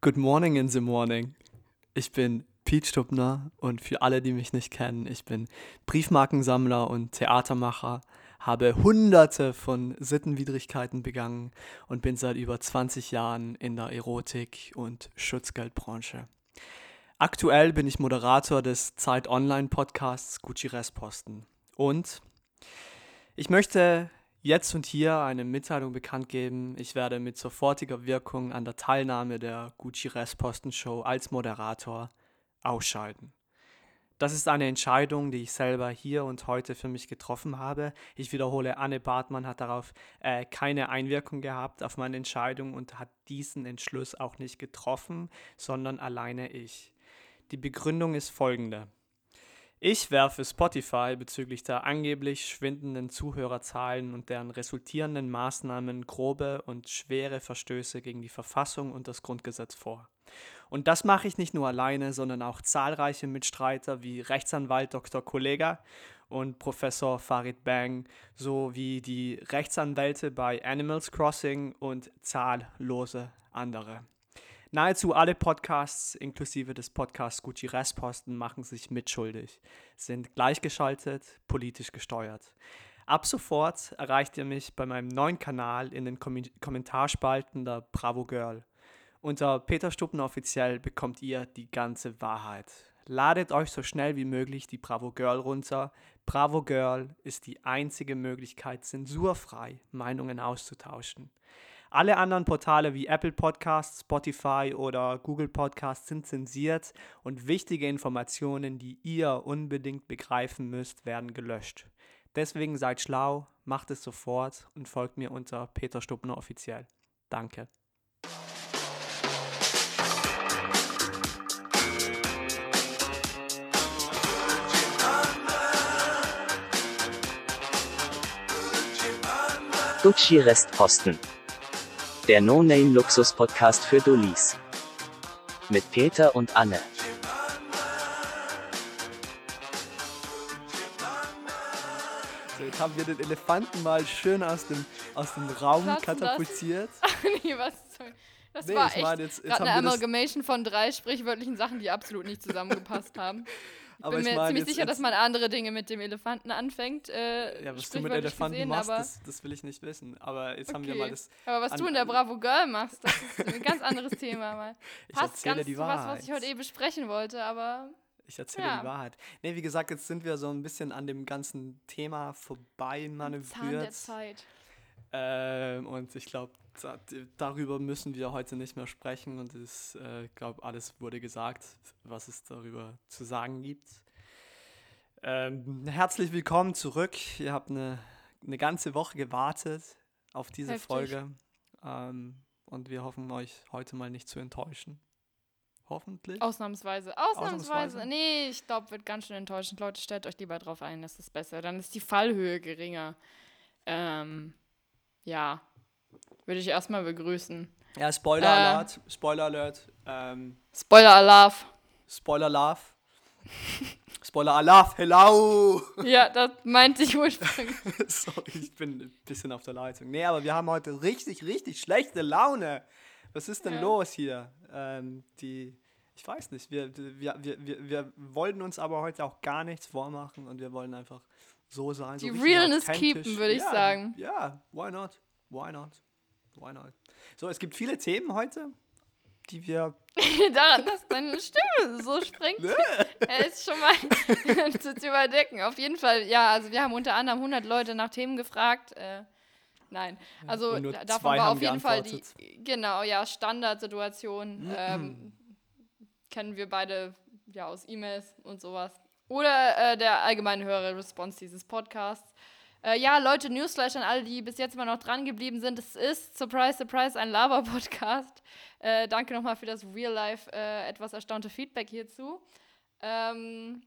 Good morning in the morning. Ich bin Pete Stubner und für alle, die mich nicht kennen, ich bin Briefmarkensammler und Theatermacher, habe hunderte von Sittenwidrigkeiten begangen und bin seit über 20 Jahren in der Erotik- und Schutzgeldbranche. Aktuell bin ich Moderator des Zeit Online Podcasts Gucci Restposten und ich möchte jetzt und hier eine Mitteilung bekannt geben. Ich werde mit sofortiger Wirkung an der Teilnahme der Gucci Restposten Show als Moderator ausscheiden. Das ist eine Entscheidung, die ich selber hier und heute für mich getroffen habe. Ich wiederhole, Anne Bartmann hat darauf äh, keine Einwirkung gehabt auf meine Entscheidung und hat diesen Entschluss auch nicht getroffen, sondern alleine ich. Die Begründung ist folgende. Ich werfe Spotify bezüglich der angeblich schwindenden Zuhörerzahlen und deren resultierenden Maßnahmen grobe und schwere Verstöße gegen die Verfassung und das Grundgesetz vor. Und das mache ich nicht nur alleine, sondern auch zahlreiche Mitstreiter wie Rechtsanwalt Dr. Kollega und Professor Farid Bang sowie die Rechtsanwälte bei Animals Crossing und zahllose andere. Nahezu alle Podcasts, inklusive des Podcasts Gucci Restposten, machen sich mitschuldig, sind gleichgeschaltet, politisch gesteuert. Ab sofort erreicht ihr mich bei meinem neuen Kanal in den Kom Kommentarspalten der Bravo Girl. Unter Peter Stuppen offiziell bekommt ihr die ganze Wahrheit. Ladet euch so schnell wie möglich die Bravo Girl runter. Bravo Girl ist die einzige Möglichkeit, zensurfrei Meinungen auszutauschen. Alle anderen Portale wie Apple Podcasts, Spotify oder Google Podcasts sind zensiert und wichtige Informationen, die ihr unbedingt begreifen müsst, werden gelöscht. Deswegen seid schlau, macht es sofort und folgt mir unter Peter Stuppner offiziell. Danke. Gucci Restposten der No-Name-Luxus-Podcast für Dullis. Mit Peter und Anne. So, jetzt haben wir den Elefanten mal schön aus dem, aus dem Raum Platzen katapultiert. nee, was soll. Das Nee, war echt jetzt- jetzt eine das- Amalgamation von drei sprichwörtlichen Sachen, die absolut nicht zusammengepasst haben. Ich Aber bin ich mir meine, ziemlich jetzt- sicher, dass man andere Dinge mit dem Elefanten anfängt. Äh, Ja, was du mit Elefanten gesehen, machst, das, das will ich nicht wissen. Aber jetzt haben wir Okay. mal das. aber was an- du in der Bravo Girl machst, das ist ein ganz anderes Thema. Mal. Ich Passt erzähle ganz die zu was, was Wahrheit. ich heute eh besprechen wollte, aber Ich erzähle Ja. die Wahrheit. Nee, wie gesagt, jetzt sind wir so ein bisschen an dem ganzen Thema vorbei Zahn der manövriert. Zeit. Ähm, und ich glaube, da, darüber müssen wir heute nicht mehr sprechen. Und ich äh, glaube, alles wurde gesagt, was es darüber zu sagen gibt. Ähm, herzlich willkommen zurück. Ihr habt eine, eine ganze Woche gewartet auf diese Heftig. Folge. Ähm, und wir hoffen, euch heute mal nicht zu enttäuschen. Hoffentlich. Ausnahmsweise. Ausnahmsweise. Ausnahmsweise. Nee, ich glaube, wird ganz schön enttäuschend. Leute, stellt euch lieber drauf ein, das ist besser. Dann ist die Fallhöhe geringer. Ähm, ja. Würde ich erstmal begrüßen. Ja, Spoiler Äh. Alert. Spoiler Alert. Ähm, Spoiler Alarm. Spoiler Love. Spoiler Alarm. Hello. Ja, das meinte ich ursprünglich. Sorry, ich bin ein bisschen auf der Leitung. Nee, aber wir haben heute richtig, richtig schlechte Laune. Was ist denn Ja. los hier? Ähm, die, ich weiß nicht, wir, wir, wir, wir, wir wollen uns aber heute auch gar nichts vormachen und wir wollen einfach so sein. so Die richtig Realness keepen, würde ich ja, sagen. Ja, why not? Why not? Why not? So, es gibt viele Themen heute, die wir. Daran, dass deine Stimme so springt, er ist schon mal zu, überdecken. Auf jeden Fall, ja, also wir haben unter anderem 100 Leute nach Themen gefragt. Äh, nein, also davon war auf jeden Fall die, genau, ja, Standardsituation. ähm, kennen wir beide ja aus E-Mails und sowas. Oder äh, der allgemeine höhere Response dieses Podcasts. Äh, ja, Leute, Newsflash an alle, die bis jetzt mal noch dran geblieben sind. Es ist, surprise, surprise, ein Laber-Podcast. Äh, danke nochmal für das Real-Life äh, etwas erstaunte Feedback hierzu. Ähm,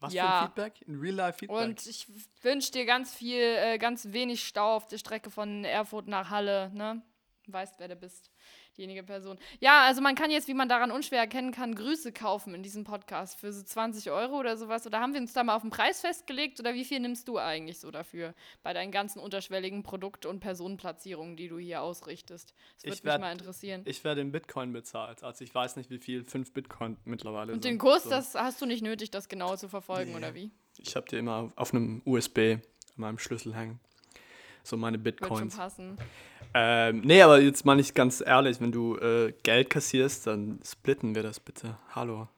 Was Ja. für ein Feedback? Ein Real-Life-Feedback? und ich wünsche dir ganz viel, äh, ganz wenig Stau auf der Strecke von Erfurt nach Halle, ne? Weißt, wer du bist. Diejenige Person. Ja, also man kann jetzt, wie man daran unschwer erkennen kann, Grüße kaufen in diesem Podcast für so 20 Euro oder sowas. Oder haben wir uns da mal auf den Preis festgelegt? Oder wie viel nimmst du eigentlich so dafür bei deinen ganzen unterschwelligen Produkt- und Personenplatzierungen, die du hier ausrichtest? Das würde Ich mich werd- mal interessieren. Ich werde in Bitcoin bezahlt. Also ich weiß nicht, wie viel 5 Bitcoin mittlerweile und sind. den Kurs, So. das hast du nicht nötig, das genau zu verfolgen, Nee. oder wie? Ich habe die immer auf einem USB an meinem Schlüssel hängen. So meine Wird schon Bitcoins. passen. Ähm, nee, aber jetzt mal nicht ganz ehrlich, wenn du äh, Geld kassierst, dann splitten wir das bitte. Hallo.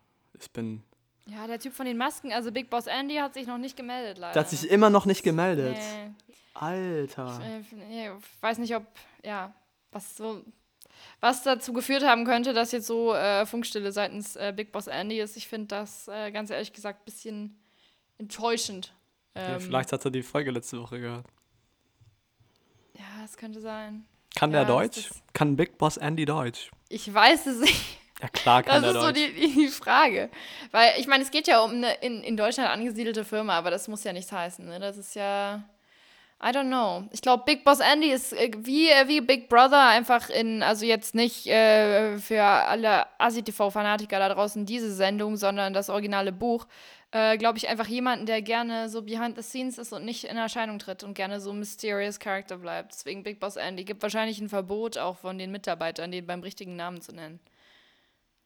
Ich bin. Ja, der Typ von den Masken, also Big Boss Andy, hat sich noch nicht gemeldet, leider. Der hat sich immer noch nicht gemeldet. Nee. Alter. Ich, äh, ich weiß nicht, ob, ja, was so, was dazu geführt haben könnte, dass jetzt so äh, Funkstille seitens äh, Big Boss Andy ist. Ich finde das, äh, ganz ehrlich gesagt, ein bisschen enttäuschend. Ja, Ähm, vielleicht hat er die Folge letzte Woche gehört. Es könnte sein. Kann Ja, der das Deutsch? Kann Big Boss Andy Deutsch? Ich weiß es nicht. Ja, klar kann Das der ist so Deutsch. die, die Frage. Weil, ich meine, es geht ja um eine in, in Deutschland angesiedelte Firma, aber das muss ja nichts heißen. Ne? Das ist ja. I don't know. Ich glaube, Big Boss Andy ist äh, wie, äh, wie Big Brother einfach in, also jetzt nicht äh, für alle ASI-TV-Fanatiker da draußen diese Sendung, sondern das originale Buch. Äh, glaube ich, einfach jemanden, der gerne so behind the scenes ist und nicht in Erscheinung tritt und gerne so mysterious Character bleibt. Deswegen Big Boss Andy. Gibt wahrscheinlich ein Verbot auch von den Mitarbeitern, den beim richtigen Namen zu nennen.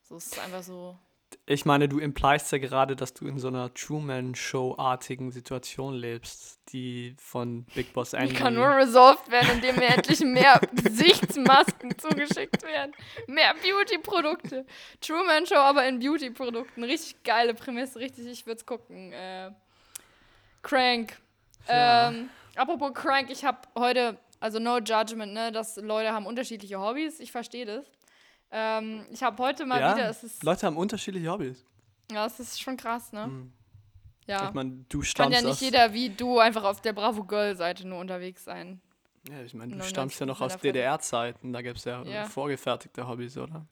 So es ist einfach so. Ich meine, du impliest ja gerade, dass du in so einer Truman-Show-artigen Situation lebst, die von Big Boss Die Andy. kann nur resolved werden, indem mir endlich mehr Gesichtsmasken zugeschickt werden. Mehr Beauty-Produkte. Truman Show, aber in Beauty-Produkten. Richtig geile Prämisse, richtig, ich würde es gucken. Äh, Crank. Ja. Ähm, apropos Crank, ich habe heute, also no judgment, ne, dass Leute haben unterschiedliche Hobbys, ich verstehe das. Ähm, ich habe heute mal ja, wieder, es ist, Leute haben unterschiedliche Hobbys. ja, es ist schon krass, ne? Mhm. Ja. Ich meine, du Kann stammst ja nicht jeder wie du einfach auf der Bravo Girl Seite nur unterwegs sein. Ja, ich meine, du 99% stammst ja noch aus. DDR-Zeiten, da gab es ja, Ja. vorgefertigte Hobbys, oder?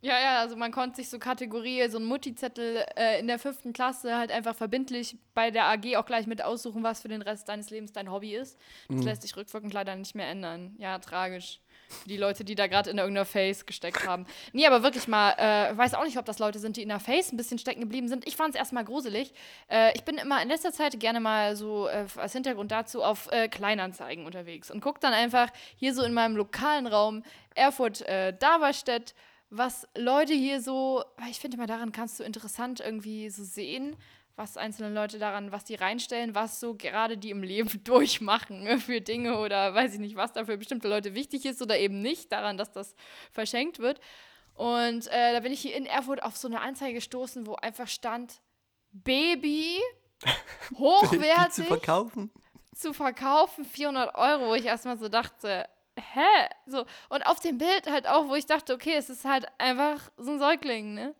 Ja, ja, also man konnte sich so Kategorie, so ein Mutti-Zettel äh, in der fünften Klasse halt einfach verbindlich bei der AG auch gleich mit aussuchen, was für den Rest deines Lebens dein Hobby ist. Das Mhm. lässt sich rückwirkend leider nicht mehr ändern. Ja, tragisch. Die Leute, die da gerade in irgendeiner Face gesteckt haben. Nee, aber wirklich mal, äh, weiß auch nicht, ob das Leute sind, die in der Face ein bisschen stecken geblieben sind. Ich fand es erstmal gruselig. Äh, ich bin immer in letzter Zeit gerne mal so äh, als Hintergrund dazu auf äh, Kleinanzeigen unterwegs und gucke dann einfach hier so in meinem lokalen Raum Erfurt, äh, Daverstedt, was Leute hier so, ich finde immer daran kannst du interessant irgendwie so sehen, was einzelne Leute daran, was die reinstellen, was so gerade die im Leben durchmachen ne, für Dinge oder weiß ich nicht, was da für bestimmte Leute wichtig ist oder eben nicht, daran, dass das verschenkt wird. Und äh, da bin ich hier in Erfurt auf so eine Anzeige gestoßen, wo einfach stand, Baby, hochwertig zu verkaufen? zu verkaufen, 400 Euro, wo ich erstmal so dachte, hä? So, und auf dem Bild halt auch, wo ich dachte, okay, es ist halt einfach so ein Säugling, ne?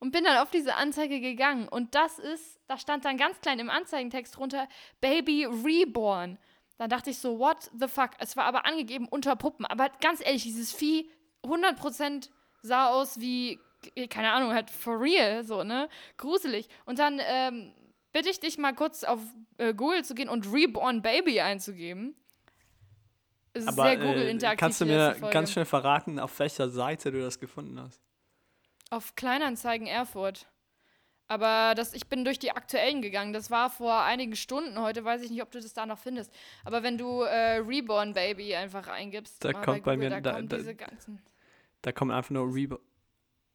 Und bin dann auf diese Anzeige gegangen. Und das ist, da stand dann ganz klein im Anzeigentext drunter, Baby Reborn. Dann dachte ich so, what the fuck? Es war aber angegeben unter Puppen. Aber ganz ehrlich, dieses Vieh 100% sah aus wie, keine Ahnung, halt for real, so, ne? Gruselig. Und dann ähm, bitte ich dich mal kurz auf äh, Google zu gehen und Reborn Baby einzugeben. Es ist Aber sehr äh, Google-interaktiv. kannst du mir ganz schnell verraten, auf welcher Seite du das gefunden hast? Auf Kleinanzeigen Erfurt. Aber das, ich bin durch die aktuellen gegangen. Das war vor einigen Stunden. Heute weiß ich nicht, ob du das da noch findest. Aber wenn du äh, Reborn Baby einfach eingibst, Da kommt bei Google, mir- da, da- kommen da- diese ganzen. Da kommen einfach nur Reborn.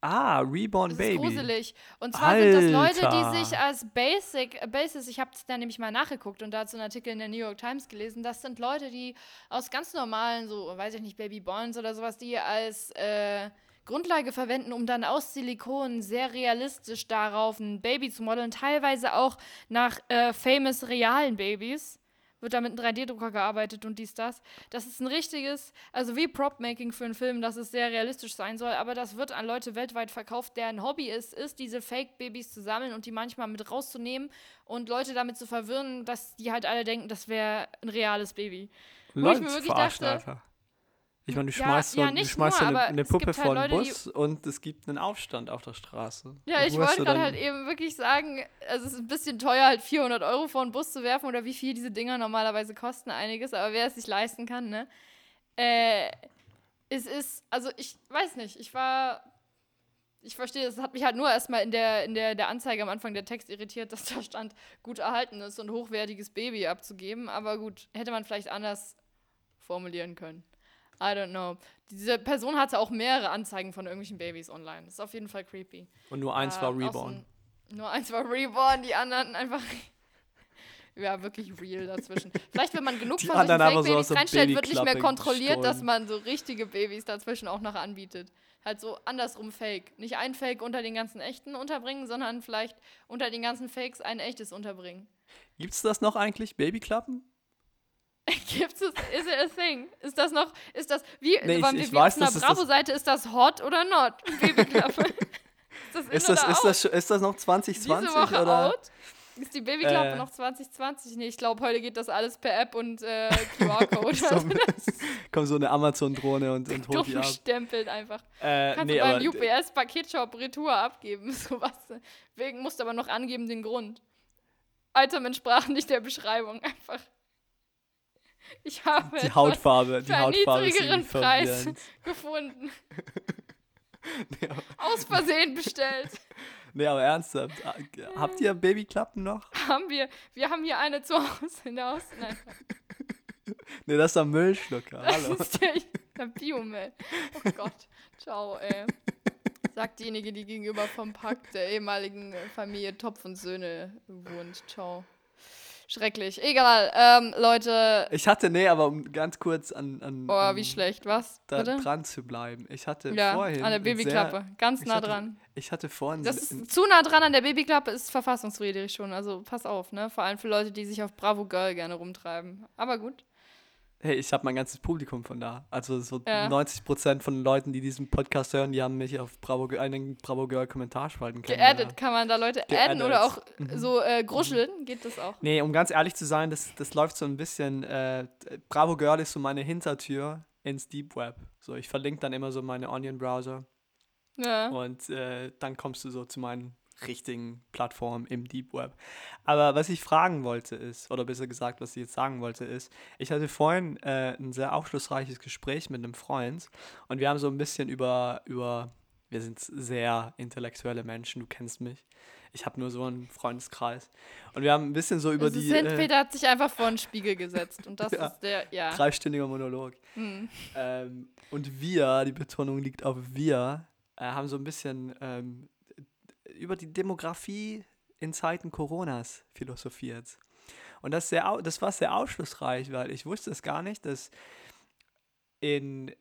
Ah, Reborn Das Baby. ist gruselig. Und zwar sind das Leute, Alter. die sich als Basic, äh, Basis, ich habe da nämlich mal nachgeguckt und dazu einen Artikel in der New York Times gelesen, das sind Leute, die aus ganz normalen, so, weiß ich nicht, Baby Bonds oder sowas, die als äh, Grundlage verwenden, um dann aus Silikon sehr realistisch darauf ein Baby zu modeln, teilweise auch nach äh, famous realen Babys. Wird da mit einem 3D-Drucker gearbeitet und dies, das. Das ist ein richtiges, also wie Prop-Making für einen Film, dass es sehr realistisch sein soll, aber das wird an Leute weltweit verkauft, deren Hobby es ist, diese Fake-Babys zu sammeln und die manchmal mit rauszunehmen und Leute damit zu verwirren, dass die halt alle denken, das wäre ein reales Baby. Wo ich mir wirklich dachte- einfach. Ich meine, du Ja, schmeißt so, ja, du schmeißt so nur, eine, eine Puppe halt vor den Bus und es gibt einen Aufstand auf der Straße. Ja, Und ich wollte gerade dann- halt eben wirklich sagen, also es ist ein bisschen teuer, halt 400 Euro vor den Bus zu werfen oder wie viel diese Dinger normalerweise kosten, einiges, aber wer es sich leisten kann, ne? Äh, Es ist, also ich weiß nicht, ich war. Ich verstehe, es hat mich halt nur erstmal in der, in der, der Anzeige am Anfang der Text irritiert, dass da stand, gut erhaltenes und hochwertiges Baby abzugeben. Aber gut, hätte man vielleicht anders formulieren können. I don't know. Diese Person hatte auch mehrere Anzeigen von irgendwelchen Babys online. Das ist auf jeden Fall creepy. Und nur eins Äh, war so Reborn. ein- nur eins war Reborn, die anderen einfach. Ja, wirklich real dazwischen. Vielleicht, wenn man genug Die von solchen so Fake-Babys der reinstellt, wird nicht mehr kontrolliert, dass gestohlen. man so richtige Babys dazwischen auch noch anbietet. Halt so andersrum Fake. Nicht ein Fake unter den ganzen echten unterbringen, sondern vielleicht unter den ganzen Fakes ein echtes unterbringen. Gibt's das noch eigentlich? Babyklappen? Gibt's es? Is it a thing? Ist das noch, ist das, wie, Nee, ich- ich weiß, auf einer Bravo-Seite, ist das hot oder not? Babyklappe. ist das in Ist das, oder ist, out? das, schon- ist das noch 2020 Diese Woche oder? out? Ist die Babyklappe Äh. noch 2020? Nee, ich glaube, heute geht das alles per App und äh, QR-Code. So, kommt so eine Amazon-Drohne und, und holt die ab. stempelt einfach. Äh, Kannst nee, du beim UPS-Paketshop Retour abgeben. Sowas. Wegen musst du aber noch angeben den Grund. Item entsprach nicht der Beschreibung. Einfach. Ich habe die Hautfarbe, die Hautfarbe ist niedrigeren Preis gefunden. Nee, Aus Versehen bestellt. Nee, aber ernsthaft. äh, Habt ihr Babyklappen noch? haben wir. Wir haben hier eine zu Hause in der Haus. Nee, das ist ein Müllschlucker. das Hallo. ist der, der Biomüll. Oh Gott. Ciao, ey. Sagt diejenige, die gegenüber vom Park der ehemaligen Familie Topf und Söhne wohnt. Ciao. Schrecklich. Egal, ähm, Leute. Ich hatte, nee, aber um ganz kurz an, an, Oh, wie schlecht. Was? da Bitte? dran zu bleiben. Ich hatte Ja, vorhin. an der Babyklappe. Sehr, Ganz nah hatte- dran. ich hatte vorhin. Das ist zu nah dran an der Babyklappe, ist verfassungswidrig schon. Also pass auf, ne? Vor allem für Leute, die sich auf Bravo Girl gerne rumtreiben. Aber gut. Hey, ich habe mein ganzes Publikum von da. Also so Ja. 90% von den Leuten, die diesen Podcast hören, die haben mich auf Bravo, einen Bravo Girl Kommentarspalten Geaddet, kennengelernt. kann man da Leute adden oder auch Mhm. so äh, gruscheln? Geht das auch? Nee, um ganz ehrlich zu sein, das, das läuft so ein bisschen. Äh, Bravo Girl ist so meine Hintertür ins Deep Web. So, ich verlinke dann immer so meine Onion-Browser Ja. und äh, dann kommst du so zu meinen richtigen Plattformen im Deep Web. Aber was ich fragen wollte ist, oder besser gesagt, was ich jetzt sagen wollte ist, ich hatte vorhin äh, ein sehr aufschlussreiches Gespräch mit einem Freund und wir haben so ein bisschen über, über wir sind sehr intellektuelle Menschen, du kennst mich. Ich habe nur so einen Freundeskreis. Und wir haben ein bisschen so über also die sind, äh, Peter hat sich einfach vor den Spiegel gesetzt. Und das Ja. ist der, ja. dreistündiger Monolog. Hm. Ähm, und wir, die Betonung liegt auf wir, äh, haben so ein bisschen ähm, über die Demografie in Zeiten Coronas philosophiert. Und das, sehr, das war sehr aufschlussreich, weil ich wusste es gar nicht, dass in,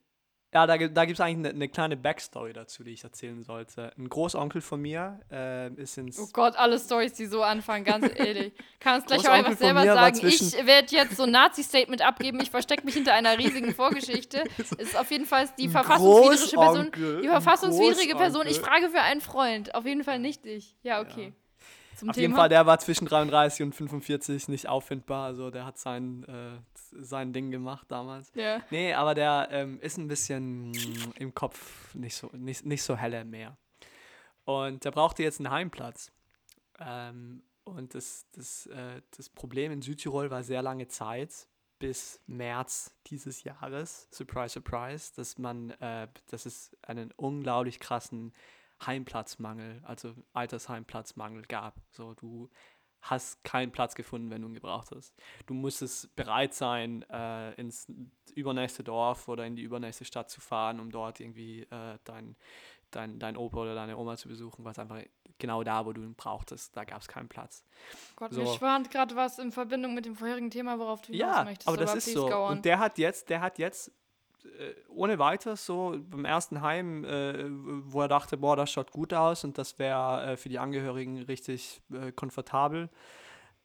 ja, da, da gibt es eigentlich eine, eine kleine Backstory dazu, die ich erzählen sollte. Ein Großonkel von mir äh, ist ins... Oh Gott, alle Stories, die so anfangen, ganz ehrlich. Kannst gleich auch einfach selber sagen. Ich werde jetzt so ein Nazi-Statement abgeben. Ich verstecke mich hinter einer riesigen Vorgeschichte. Ist auf jeden Fall die verfassungswidrige Person. Die verfassungswidrige Person. Ich frage für einen Freund. Auf jeden Fall nicht dich. Ja, okay. Zum Auf Thema. jeden Fall, der war zwischen 33 und 45 nicht auffindbar. Also der hat sein, äh, sein Ding gemacht damals. ja. Nee, aber der ähm, ist ein bisschen im Kopf nicht so, nicht, nicht so helle mehr. Und der brauchte jetzt einen Heimplatz. Ähm, und das, das, äh, das Problem in Südtirol war sehr lange Zeit, bis März dieses Jahres, surprise, surprise, dass man, äh, dass es einen unglaublich krassen Heimplatzmangel, also Altersheimplatzmangel gab. So, du hast keinen Platz gefunden, wenn du ihn gebraucht hast. Du musstest bereit sein, äh, ins übernächste Dorf oder in die übernächste Stadt zu fahren, um dort irgendwie äh, dein, dein, dein Opa oder deine Oma zu besuchen, was einfach genau da, wo du ihn brauchtest, da gab es keinen Platz. Gott, So. mir schwant gerade was in Verbindung mit dem vorherigen Thema, worauf du hinaus Ja, möchtest. aber das ist please so. Und der hat jetzt, der hat jetzt ohne weiteres so beim ersten Heim, äh, wo er dachte, boah, das schaut gut aus und das wäre äh, für die Angehörigen richtig äh, komfortabel,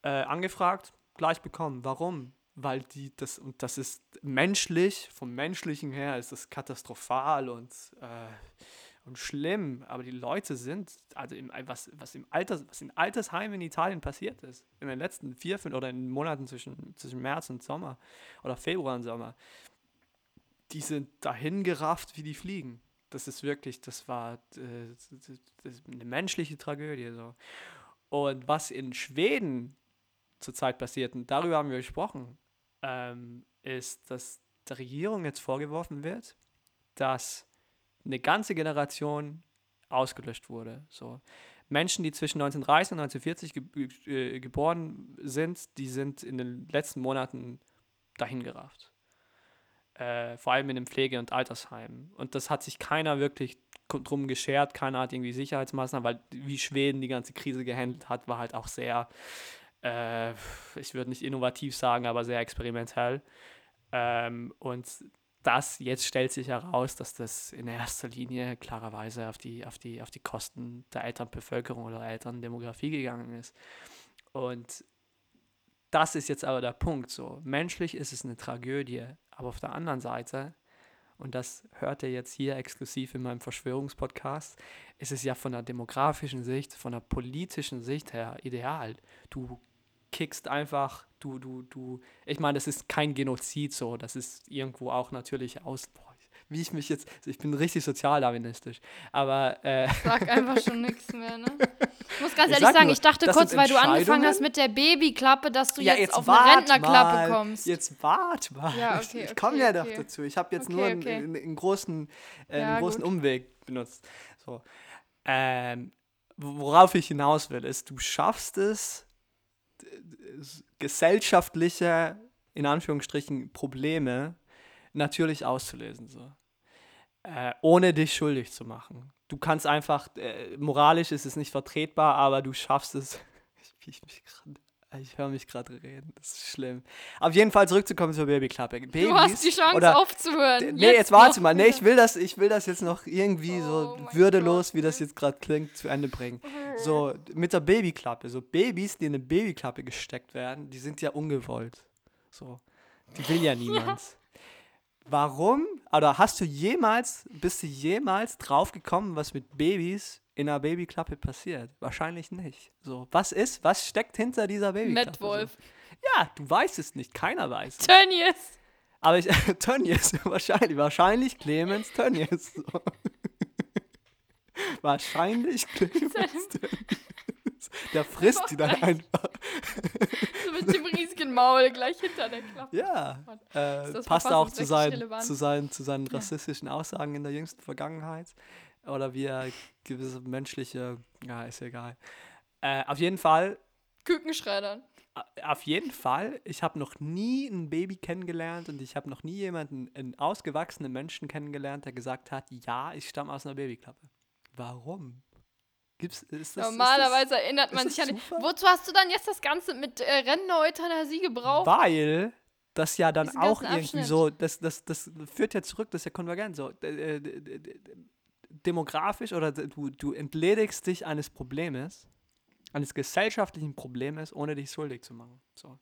äh, angefragt, gleich bekommen. Warum? Weil die das, und das ist menschlich, vom menschlichen her ist das katastrophal und, äh, und schlimm, aber die Leute sind, also im, was, was im Alters, was in Altersheimen in Italien passiert ist, in den letzten vier, fünf oder in Monaten zwischen, zwischen März und Sommer oder Februar und Sommer, die sind dahin gerafft, wie die fliegen. Das ist wirklich, das war äh, das, eine menschliche Tragödie. So. Und was in Schweden zurzeit passiert, und darüber haben wir gesprochen, ähm, ist, dass der Regierung jetzt vorgeworfen wird, dass eine ganze Generation ausgelöscht wurde. So. Menschen, die zwischen 1930 und 1940 ge äh, geboren sind, die sind in den letzten Monaten dahingerafft. Äh, vor allem in den Pflege- und Altersheimen. Und das hat sich keiner wirklich drum geschert, keiner hat irgendwie Sicherheitsmaßnahmen, weil wie Schweden die ganze Krise gehandelt hat, war halt auch sehr, äh, ich würde nicht innovativ sagen, aber sehr experimentell. Ähm, und das jetzt stellt sich heraus, dass das in erster Linie klarerweise auf die, auf die, auf die Kosten der Elternbevölkerung oder Elterndemografie gegangen ist. Und das ist jetzt aber der Punkt so. Menschlich ist es eine Tragödie, aber auf der anderen Seite, und das hört ihr jetzt hier exklusiv in meinem Verschwörungspodcast, ist es ja von der demografischen Sicht, von der politischen Sicht her ideal. Du kickst einfach, du, du, du, ich meine, das ist kein Genozid so, das ist irgendwo auch natürlich aus, boah, wie ich mich jetzt, ich bin richtig sozialdarwinistisch, aber äh, Sag einfach schon nichts mehr, ne? Ich muss ganz ich ehrlich sagen, nur, ich dachte kurz, weil du angefangen hast mit der Babyklappe, dass du ja, jetzt, jetzt, auf eine Rentnerklappe mal, kommst. Jetzt wart mal. Ja, okay, okay, ich komme ja okay. doch dazu. Ich habe jetzt nur einen, einen, einen, großen, äh, ja, einen großen Umweg benutzt. So. Ähm, worauf ich hinaus will, ist, du schaffst es, gesellschaftliche, in Anführungsstrichen, Probleme natürlich auszulösen. So. Äh, ohne dich schuldig zu machen. Du kannst einfach, äh, moralisch ist es nicht vertretbar, aber du schaffst es. ich, ich, ich höre mich gerade reden, das ist schlimm. Auf jeden Fall zurückzukommen zur Babyklappe. Babys, du hast die Chance oder, aufzuhören. Nee, jetzt, jetzt warte mal. Nee, ich will das, ich will das jetzt noch irgendwie oh so würdelos, Gott. wie das jetzt gerade klingt, zu Ende bringen. So, mit der Babyklappe. So Babys, die in eine Babyklappe gesteckt werden, die sind ja ungewollt. So. Die will ja niemand. Ja. Warum? Oder hast du jemals, bist du jemals drauf gekommen, was mit Babys in einer Babyklappe passiert? Wahrscheinlich nicht. So, was ist, was steckt hinter dieser Babyklappe? Netwolf. So? Ja, du weißt es nicht, keiner weiß. Tönnies. Aber ich, Tönnies, wahrscheinlich, wahrscheinlich Clemens Tönnies. So. Wahrscheinlich Clemens Tönnies. Der frisst die dann einfach. So mit dem riesigen Maul gleich hinter der Klappe. Ja. Äh, passt auch zu, sein, zu, sein, zu seinen rassistischen Aussagen in der jüngsten Vergangenheit. Oder wie er gewisse menschliche. Ja, ist egal. Äh, auf jeden Fall. Kükenschreddern. Auf jeden Fall. Ich habe noch nie ein Baby kennengelernt und ich habe noch nie jemanden, einen ausgewachsenen Menschen kennengelernt, der gesagt hat: Ja, ich stamme aus einer Babyklappe. Warum? Gibt's, ist das, Normalerweise ist das, erinnert man sich an. Wozu hast du dann jetzt das Ganze mit äh, Rennen Euthanasie gebraucht? Weil das ja dann auch irgendwie Abschnitt. so, das, das, das führt ja zurück, das ist ja konvergent so. Demografisch oder du, du entledigst dich eines Problems, eines gesellschaftlichen Problems, ohne dich schuldig zu machen. So.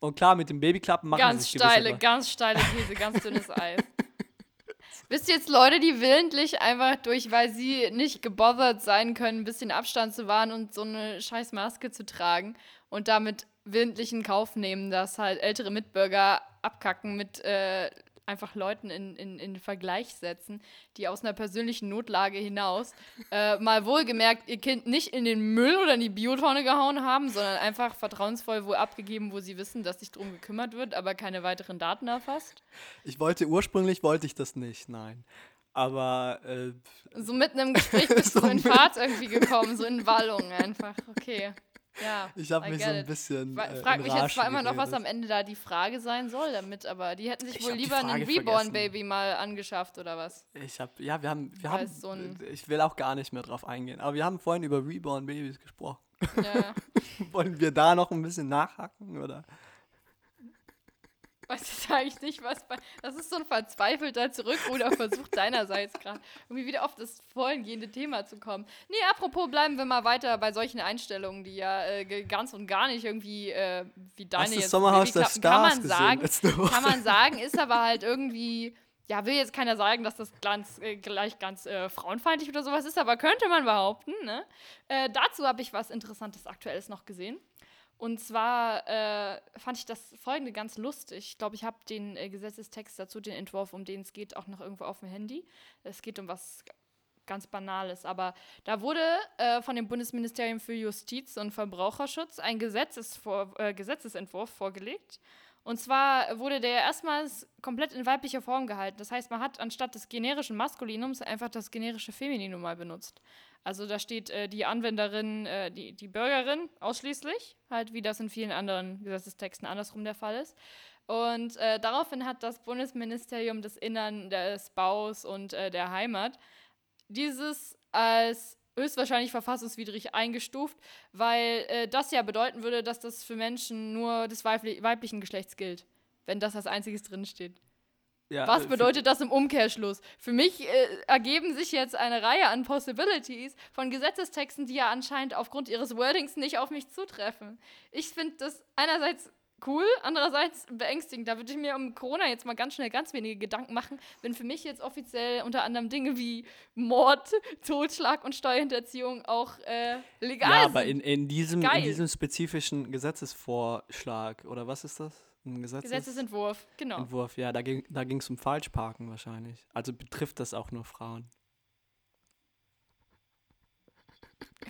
Und klar, mit dem Babyklappen machen ganz sich steile, Ganz steile These, ganz dünnes Eis. Wisst ihr jetzt Leute, die willentlich einfach durch, weil sie nicht gebothert sein können, ein bisschen Abstand zu wahren und so eine scheiß Maske zu tragen und damit willentlich in Kauf nehmen, dass halt ältere Mitbürger abkacken mit äh, einfach Leuten in, in, in Vergleich setzen, die aus einer persönlichen Notlage hinaus äh, mal wohlgemerkt ihr Kind nicht in den Müll oder in die Biotonne gehauen haben, sondern einfach vertrauensvoll wo abgegeben, wo sie wissen, dass sich darum gekümmert wird, aber keine weiteren Daten erfasst. Ich wollte, ursprünglich wollte ich das nicht, nein. Aber äh, so mitten im Gespräch bist so du in Fahrt irgendwie gekommen, so in Wallung einfach. Okay. Ja, ich habe mich so ein bisschen. Äh, Frag mich jetzt zwar immer noch, was am Ende da die Frage sein soll damit, aber die hätten sich ich wohl lieber ein Reborn-Baby mal angeschafft oder was? Ich habe, ja, wir haben, wir haben, so ich will auch gar nicht mehr drauf eingehen, aber wir haben vorhin über Reborn-Babys gesprochen. Ja. Wollen wir da noch ein bisschen nachhacken oder? Weiß jetzt eigentlich nicht, was bei. Das ist so ein verzweifelter Zurückruderversuch deinerseits gerade, irgendwie wieder auf das vorhingehende Thema zu kommen. Nee, apropos, bleiben wir mal weiter bei solchen Einstellungen, die ja äh, ganz und gar nicht irgendwie äh, wie deine Hast jetzt. Sommerhaus der Stars kann man sagen, kann man sagen, ist aber halt irgendwie. Ja, will jetzt keiner sagen, dass das ganz, äh, gleich ganz äh, frauenfeindlich oder sowas ist, aber könnte man behaupten. Ne? Äh, dazu habe ich was Interessantes Aktuelles noch gesehen. Und zwar äh, fand ich das folgende ganz lustig. Ich glaube, ich habe den äh, Gesetzestext dazu, den Entwurf, um den es geht, auch noch irgendwo auf dem Handy. Es geht um was ganz Banales. Aber da wurde äh, von dem Bundesministerium für Justiz und Verbraucherschutz ein Gesetzesvor äh, Gesetzesentwurf vorgelegt. Und zwar wurde der erstmals komplett in weiblicher Form gehalten. Das heißt, man hat anstatt des generischen Maskulinums einfach das generische Femininum mal benutzt. Also da steht äh, die Anwenderin, äh, die, die Bürgerin ausschließlich, halt wie das in vielen anderen Gesetzestexten andersrum der Fall ist. Und äh, daraufhin hat das Bundesministerium des Innern, des Baus und äh, der Heimat dieses als höchstwahrscheinlich verfassungswidrig eingestuft, weil äh, das ja bedeuten würde, dass das für Menschen nur des weibli weiblichen Geschlechts gilt, wenn das als einziges drinsteht. Ja, Was bedeutet das im Umkehrschluss? Für mich äh, ergeben sich jetzt eine Reihe an Possibilities von Gesetzestexten, die ja anscheinend aufgrund ihres Wordings nicht auf mich zutreffen. Ich finde das einerseits cool, andererseits beängstigend. Da würde ich mir um Corona jetzt mal ganz schnell ganz wenige Gedanken machen, wenn für mich jetzt offiziell unter anderem Dinge wie Mord, Totschlag und Steuerhinterziehung auch äh, legal Ja, sind. aber in, in, diesem, in diesem spezifischen Gesetzesvorschlag, oder was ist das? Ein Gesetzes Gesetzesentwurf, genau. Entwurf, ja, da ging da es um Falschparken wahrscheinlich. Also betrifft das auch nur Frauen.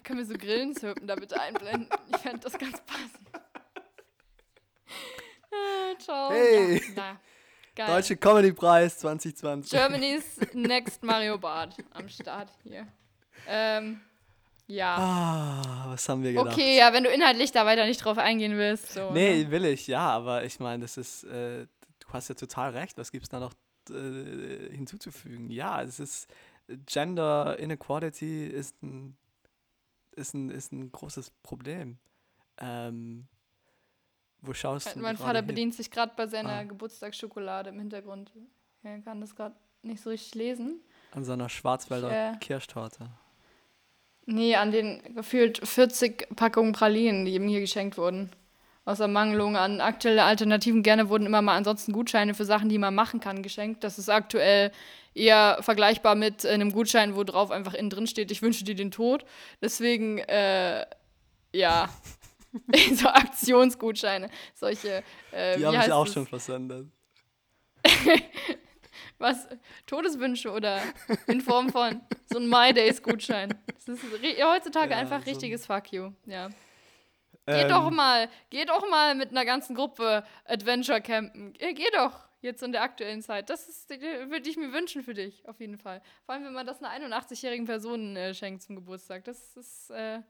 Können wir so Grillenzirpen da bitte einblenden? Ich fände das ganz passend. Äh, ciao. Hey. Ja, na, geil. Deutsche Comedy-Preis 2020. Germany's Next Mario Bart am Start hier. Ähm, ja. Ah, was haben wir gedacht? Okay, ja, wenn du inhaltlich da weiter nicht drauf eingehen willst. So, Nee, ne? will ich, ja, aber ich meine, das ist, äh, du hast ja total recht. Was gibt es da noch äh, hinzuzufügen? Ja, es ist, Gender Inequality ist ein, ist ein, ist ein großes Problem. Ähm, wo schaust Mein, du mein Vater hin? bedient sich gerade bei seiner Ah. Geburtstagsschokolade im Hintergrund. Er kann das gerade nicht so richtig lesen. An so einer Schwarzwälder Ich, äh, Kirschtorte. Nee, an den gefühlt 40 Packungen Pralinen, die ihm hier geschenkt wurden. Aus Ermangelung an aktuelle Alternativen. Gerne wurden immer mal ansonsten Gutscheine für Sachen, die man machen kann, geschenkt. Das ist aktuell eher vergleichbar mit einem Gutschein, wo drauf einfach innen drin steht, ich wünsche dir den Tod. Deswegen, äh, ja, so Aktionsgutscheine. Solche, äh, Die habe ich auch es? schon versendet. Was? Todeswünsche oder in Form von so ein My Days-Gutschein. Das ist heutzutage Ja, einfach so richtiges Fuck you. Ja. Ähm, Geh doch mal, geh doch mal mit einer ganzen Gruppe Adventure campen. Geh, geh doch jetzt in der aktuellen Zeit. Das ist, äh, würde ich mir wünschen für dich, auf jeden Fall. Vor allem, wenn man das einer 81-jährigen Person äh, schenkt zum Geburtstag. Das ist äh,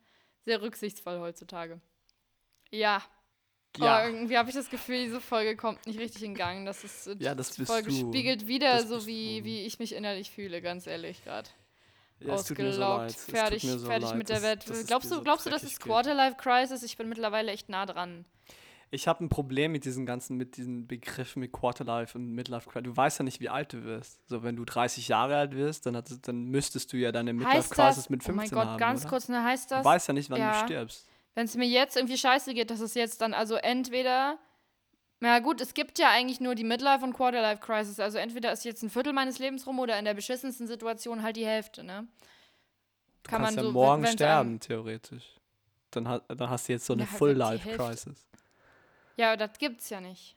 sehr rücksichtsvoll heutzutage. Ja. Ja. Aber irgendwie habe ich das Gefühl, diese Folge kommt nicht richtig in Gang. Das ist äh, Ja, das die Folge du. spiegelt wieder Das so wie, du. wie ich mich innerlich fühle, ganz ehrlich gerade Ja, so ausgelaugt, tut fertig, so fertig leid, mit der Welt. glaubst du, so glaubst du, das ist. Quarterlife Crisis? Ich bin mittlerweile echt nah dran. Ich habe ein Problem mit diesen ganzen, mit diesen Begriffen mit Quarterlife und Midlife Crisis. Du weißt ja nicht, wie alt du wirst. So, wenn du 30 Jahre alt wirst, dann, hat, dann müsstest du ja deine Midlife Crisis mit oh 15 mein Gott, haben, ganz oder? kurz, ne, heißt das, Du weißt ja nicht, wann ja. du stirbst. Wenn es mir jetzt irgendwie scheiße geht, dass es jetzt dann also entweder, na gut, es gibt ja eigentlich nur die Midlife und Quarterlife Crisis, also entweder ist jetzt ein Viertel meines Lebens rum oder in der beschissensten Situation halt die Hälfte, ne? Du Kann kannst man ja so, morgen sterben, theoretisch. Dann, dann hast du jetzt so eine Ja, halt die Full-Life Hälfte. Crisis. Ja, das gibt's ja nicht.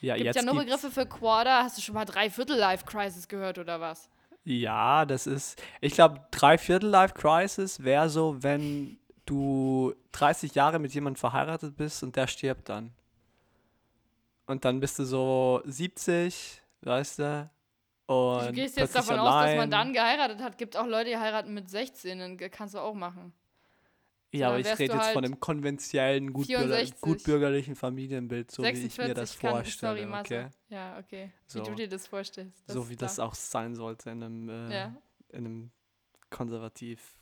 Ja, Gibt jetzt ja nur gibt's- Begriffe für Quarter. Hast du schon mal Dreiviertel-Life Crisis gehört oder was? Ja, das ist. Ich glaube, Dreiviertel-Life Crisis wäre so, wenn du 30 Jahre mit jemandem verheiratet bist und der stirbt dann. Und dann bist du so 70, weißt du? Und Du gehst jetzt davon aus, dass man allein. dann geheiratet hat. Gibt auch Leute, die heiraten mit 16, dann kannst du auch machen. Ja, aber ich rede jetzt von halt dem konventionellen, gutbürger 64. gutbürgerlichen Familienbild, so wie ich 46 mir das vorstelle. Mathe. okay? Ja, okay. So. Wie du dir das vorstellst. so ist wie das klar. auch sein sollte in einem, äh, Ja. in einem konservativ.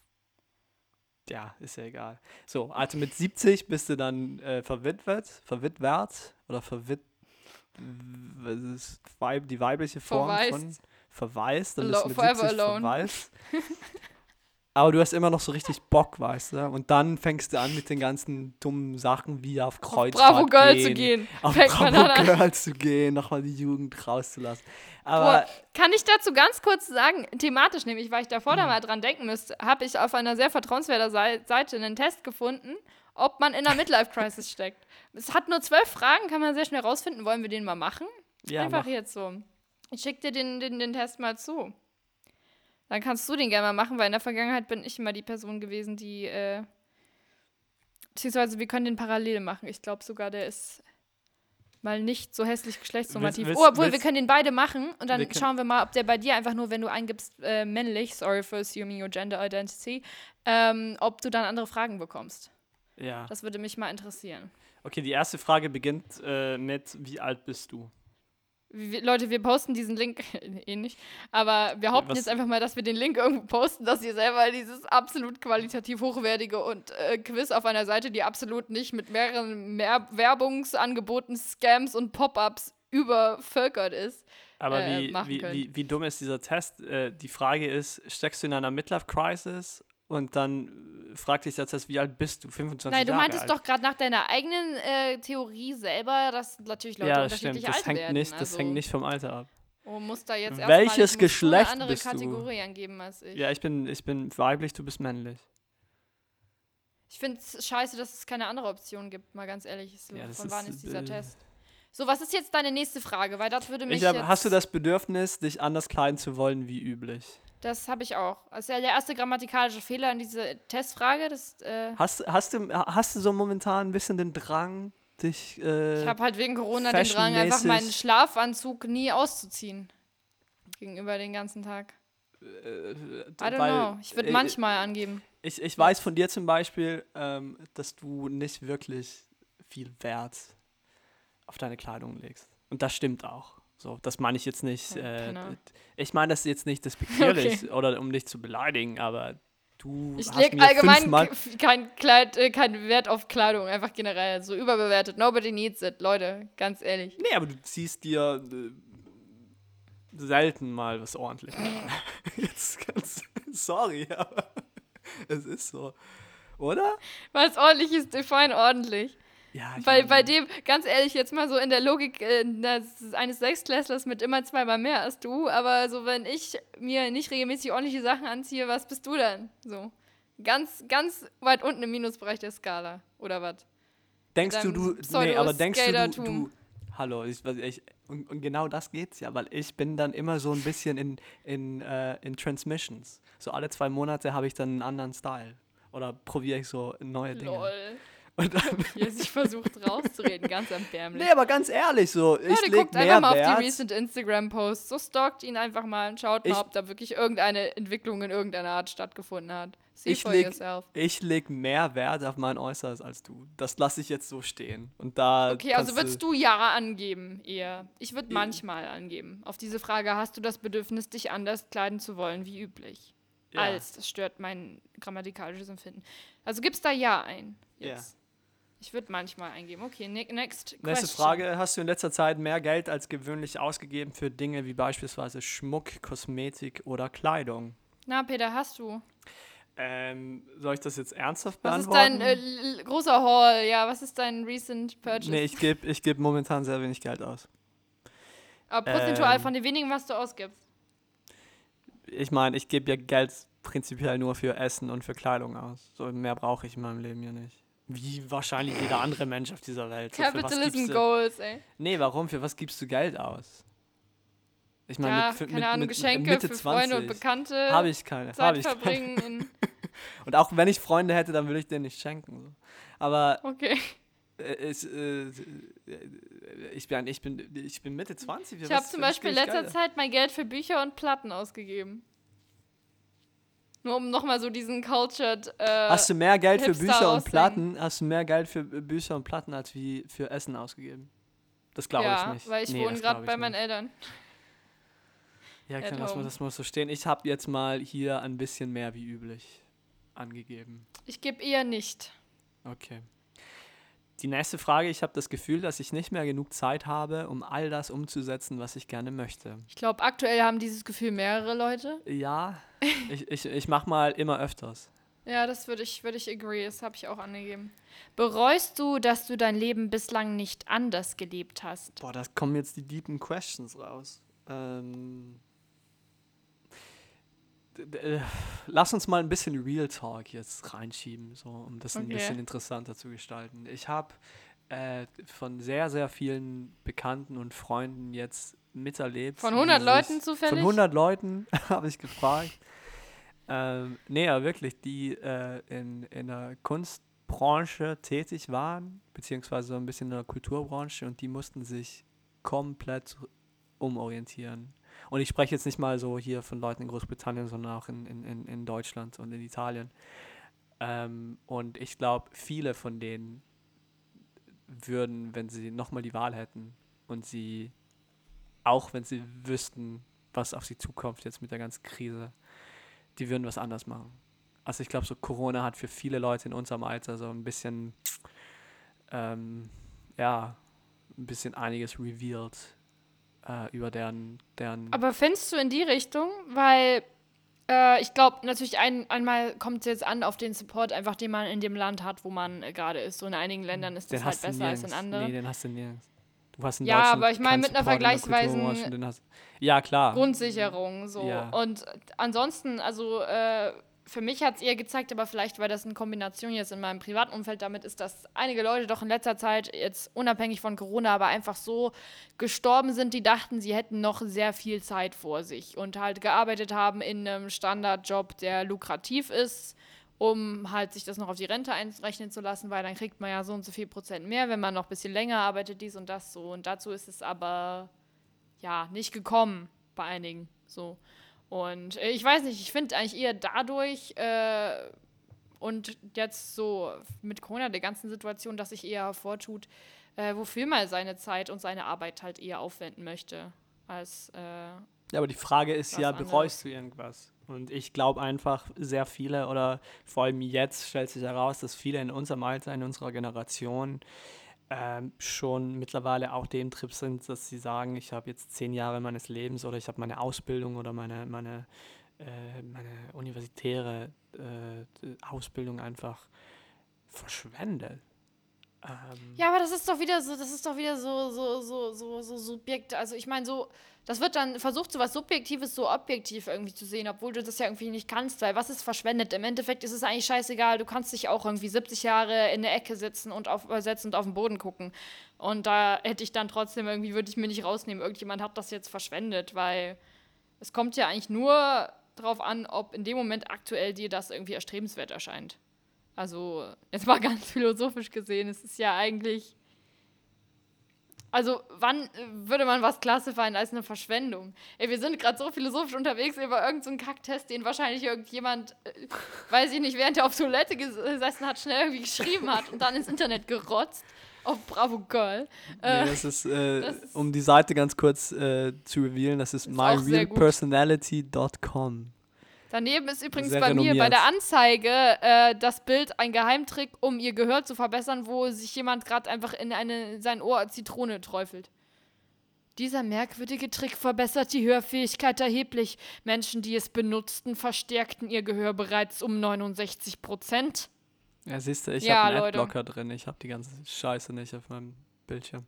Ja, ist ja egal. So, also mit 70 bist du dann äh, verwitwet, verwitwert oder verwit. Was ist die weibliche Form von Verwaist. verwaist, dann bist du mit forever 70 alone. verwaist. Aber du hast immer noch so richtig Bock, weißt du? Und dann fängst du an mit den ganzen dummen Sachen wie auf Auf Kreuzfahrt Bravo Girl gehen, zu gehen. auf fängt Bravo dann an. Girl zu gehen, nochmal die Jugend rauszulassen. Aber Boah, kann ich dazu ganz kurz sagen, thematisch nämlich, weil ich davor Mhm. da mal dran denken müsste, habe ich auf einer sehr vertrauenswerten Sei- Seite einen Test gefunden, ob man in einer Midlife-Crisis steckt. Es hat nur zwölf Fragen, kann man sehr schnell rausfinden. Wollen wir den mal machen? ja, Einfach mach. jetzt so. Ich schicke dir den, den, den Test mal zu. Dann kannst du den gerne mal machen, weil in der Vergangenheit bin ich immer die Person gewesen, die. Äh, beziehungsweise wir können den parallel machen. Ich glaube sogar, der ist mal nicht so hässlich geschlechtsnormativ. Willst- oh, obwohl, wir willst- können den beide machen und dann Wir schauen wir mal, ob der bei dir einfach nur, wenn du eingibst, äh, männlich, sorry for assuming your gender identity, ähm, ob du dann andere Fragen bekommst. Ja. Das würde mich mal interessieren. Okay, die erste Frage beginnt äh, mit, wie alt bist du? Wir, Leute, wir posten diesen Link eh nicht, aber wir behaupten was- jetzt einfach mal, dass wir den Link irgendwo posten, dass ihr selber dieses absolut qualitativ hochwertige und äh, Quiz auf einer Seite, die absolut nicht mit mehreren mehr Werbungsangeboten, Scams und Pop-ups übervölkert ist. Aber äh, wie, wie, wie, wie dumm ist dieser Test? Äh, die Frage ist, steckst du in einer Midlife-Crisis und dann fragt dich der Test, wie alt bist du? 25 Nein, du Jahre meintest alt. doch gerade nach deiner eigenen äh, Theorie selber, dass natürlich Leute ja, das stimmt. unterschiedlich Das alt hängt, werden. nicht, das also, hängt nicht vom Alter ab. Oh, muss da jetzt Welches mal, ich Geschlecht eine andere bist du? Kategorie angeben als ich. Ja, ich bin, ich bin weiblich, du bist männlich. Ich finde es scheiße, dass es keine andere Option gibt, mal ganz ehrlich. So, Ja, das von wann ist, dieser äh, Test? So, was ist jetzt deine nächste Frage? Weil das würde mich Ich hab, jetzt... hast du das Bedürfnis, dich anders kleiden zu wollen wie üblich? Das habe ich auch. Das ist ja der erste grammatikalische Fehler in dieser Testfrage. Das, äh, Hast, hast, du, hast du so momentan ein bisschen den Drang, dich. Äh, ich habe halt wegen Corona den Drang, einfach meinen Schlafanzug nie auszuziehen. Gegenüber den ganzen Tag. I don't weil, know. Ich würde äh, manchmal angeben. Ich, ich weiß von dir zum Beispiel, ähm, dass du nicht wirklich viel Wert auf deine Kleidung legst. Und das stimmt auch. So, das meine ich jetzt nicht. Äh, ich meine das jetzt nicht despektierlich oder um dich zu beleidigen, aber du. Ich hast lege allgemein fünfmal- k- kein Kleid, äh, keinen Wert auf Kleidung, einfach generell. So überbewertet. Nobody needs it, Leute, ganz ehrlich. Nee, aber du ziehst dir äh, selten mal was ordentlich. an. jetzt ganz. Sorry, aber es ist so. Oder? Weil es ordentlich ist, define ordentlich. Ja, ich Bei, dem, ganz ehrlich, jetzt mal so in der Logik äh, eines Sechstklässlers mit immer zweimal mehr als du, aber so, wenn ich mir nicht regelmäßig ordentliche Sachen anziehe, was bist du dann? So. Ganz, ganz weit unten im Minusbereich der Skala, oder was? Denkst du, du, nee, aber denkst du, du, hallo, ich, ich, und, und genau das geht's ja, weil ich bin dann immer so ein bisschen in, in, äh, in Transmissions. So alle zwei Monate habe ich dann einen anderen Style. Oder probiere ich so neue Dinge. Lol. Und dann, er sich versucht rauszureden, ganz erbärmlich. nee, aber ganz ehrlich, so, ich Leute, leg guckt mehr einfach mal Wert. auf die recent Instagram-Posts. So stalkt ihn einfach mal und schaut Ich- mal, ob da wirklich irgendeine Entwicklung in irgendeiner Art stattgefunden hat. See Ich for leg- yourself. Ich leg mehr Wert auf mein Äußeres als du. Das lasse ich jetzt so stehen. Und da Okay, also würdest du ja angeben eher. Ich würde manchmal angeben. Auf diese Frage, hast du das Bedürfnis, dich anders kleiden zu wollen, wie üblich? Ja. Als, das stört mein grammatikalisches Empfinden. Also gibst da ja ein. Ja. Ich würde manchmal eingeben. Okay, ne next question. Nächste Frage. Hast du in letzter Zeit mehr Geld als gewöhnlich ausgegeben für Dinge wie beispielsweise Schmuck, Kosmetik oder Kleidung? Na, Peter, hast du? Ähm, soll ich das jetzt ernsthaft Was ist beantworten? dein äh, großer Haul? Ja, was ist dein recent purchase? nee, ich gebe ich geb momentan sehr wenig Geld aus. Aber prozentual ähm, von den wenigen, was du ausgibst. Ich meine, ich gebe ja Geld prinzipiell nur für Essen und für Kleidung aus. So mehr brauche ich in meinem Leben ja nicht. Wie wahrscheinlich jeder andere Mensch auf dieser Welt. So, Capitalism du- Goals, ey. Nee, warum? Für was gibst du Geld aus? Ich meine, Ja, mit, keine mit, Ahnung, mit, Geschenke Mitte für 20 Freunde und Bekannte. Habe ich keine. Zeit Habe ich keine. verbringen in. Und auch wenn ich Freunde hätte, dann würde ich denen nicht schenken. Aber Okay. äh, es, äh, ich, bin, ich, bin, ich bin Mitte 20. für Ich habe zum Beispiel in letzter? Zeit mein Geld für Bücher und Platten ausgegeben. Nur um nochmal so diesen cultured. Äh, Hast du mehr Geld für Hipster Bücher und. Platten? Hast du mehr Geld für Bücher und Platten als wie für Essen ausgegeben? Das glaube ja, ich nicht. weil ich Nee, wohne gerade bei meinen nicht. Eltern. Ja, klar, das muss, das muss so stehen. Ich habe jetzt mal hier ein bisschen mehr wie üblich angegeben. Ich gebe eher nicht. Okay. Die nächste Frage, ich habe das Gefühl, dass ich nicht mehr genug Zeit habe, um all das umzusetzen, was ich gerne möchte. Ich glaube, aktuell haben dieses Gefühl mehrere Leute. Ja, ich, ich, ich mache mal immer öfters. Ja, das würde ich, würde ich agree. Das habe ich auch angegeben. Bereust du, dass du dein Leben bislang nicht anders gelebt hast? Boah, da kommen jetzt die deepen Questions raus. Ähm, äh, lass uns mal ein bisschen Real Talk jetzt reinschieben, so, um das ein Okay. bisschen interessanter zu gestalten. Ich habe äh, von sehr, sehr vielen Bekannten und Freunden jetzt miterlebt. Von wie 100 sich- Leuten zufällig? Von 100 Leuten habe ich gefragt. ähm, nee, ja, wirklich, die äh, in, in der Kunst Branche tätig waren, beziehungsweise so ein bisschen in der Kulturbranche und die mussten sich komplett umorientieren. Und ich spreche jetzt nicht mal so hier von Leuten in Großbritannien, sondern auch in, in, in Deutschland und in Italien. Ähm, und ich glaube, viele von denen würden, wenn sie nochmal die Wahl hätten und sie, auch wenn sie wüssten, was auf sie zukommt jetzt mit der ganzen Krise, die würden was anders machen. Also ich glaube, so Corona hat für viele Leute in unserem Alter so ein bisschen, ähm, ja, ein bisschen einiges revealed äh, über deren, deren. Aber findest du in die Richtung? Weil äh, ich glaube, natürlich ein, einmal kommt es jetzt an auf den Support, einfach den man in dem Land hat, wo man äh, gerade ist. So in einigen Ländern ist das halt besser als in anderen. Nee, den hast du nirgends. Du hast in ja, aber ich meine mit einer vergleichsweisen ja, klar. Grundsicherung. So. Ja. Und ansonsten, also äh, für mich hat es eher gezeigt, aber vielleicht, weil das in Kombination jetzt in meinem privaten Umfeld damit ist, dass einige Leute doch in letzter Zeit jetzt unabhängig von Corona, aber einfach so gestorben sind, die dachten, sie hätten noch sehr viel Zeit vor sich und halt gearbeitet haben in einem Standardjob, der lukrativ ist, um halt sich das noch auf die Rente einrechnen zu lassen, weil dann kriegt man ja so und so viel Prozent mehr, wenn man noch ein bisschen länger arbeitet, dies und das so. Und dazu ist es aber ja nicht gekommen bei einigen so. Und äh, ich weiß nicht, ich finde eigentlich eher dadurch äh, und jetzt so mit Corona der ganzen Situation, dass sich eher hervortut, äh, wofür man seine Zeit und seine Arbeit halt eher aufwenden möchte. Als, äh, ja, aber die Frage ist ja, bereust du irgendwas? Und ich glaube einfach, sehr viele oder vor allem jetzt stellt sich heraus, dass viele in unserem Alter, in unserer Generation ähm, schon mittlerweile auch dem Trip sind, dass sie sagen, ich habe jetzt zehn Jahre meines Lebens oder ich habe meine Ausbildung oder meine, meine, äh, meine universitäre äh, Ausbildung einfach verschwendet. Ähm ja, aber das ist doch wieder so, das ist doch wieder so, so, so, so, so Subjekt. Also ich meine, so, das wird dann versucht, so was Subjektives so objektiv irgendwie zu sehen, obwohl du das ja irgendwie nicht kannst, weil was ist verschwendet? Im Endeffekt ist es eigentlich scheißegal. Du kannst dich auch irgendwie 70 Jahre in der Ecke sitzen und auf, setzen und auf den Boden gucken. Und da hätte ich dann trotzdem irgendwie, würde ich mir nicht rausnehmen, irgendjemand hat das jetzt verschwendet, weil es kommt ja eigentlich nur darauf an, ob in dem Moment aktuell dir das irgendwie erstrebenswert erscheint. Also, jetzt mal ganz philosophisch gesehen, es ist ja eigentlich. Also, wann äh, würde man was klassifizieren als eine Verschwendung? Ey, wir sind gerade so philosophisch unterwegs über irgendeinen so Kacktest, den wahrscheinlich irgendjemand, äh, weiß ich nicht, während er auf Toilette gesessen hat, schnell irgendwie geschrieben hat und dann ins Internet gerotzt. Auf Bravo Girl. Äh, nee, das ist, äh, das um die Seite ganz kurz äh, zu revealen, das ist, ist myrealpersonality.com. Daneben ist übrigens Sehr bei renommiert. mir bei der Anzeige äh, das Bild ein Geheimtrick, um ihr Gehör zu verbessern, wo sich jemand gerade einfach in, eine, in sein Ohr Zitrone träufelt. Dieser merkwürdige Trick verbessert die Hörfähigkeit erheblich. Menschen, die es benutzten, verstärkten ihr Gehör bereits um 69 Prozent. Ja, siehst du, ich ja, habe einen Adblocker drin. Ich habe die ganze Scheiße nicht auf meinem Bildschirm.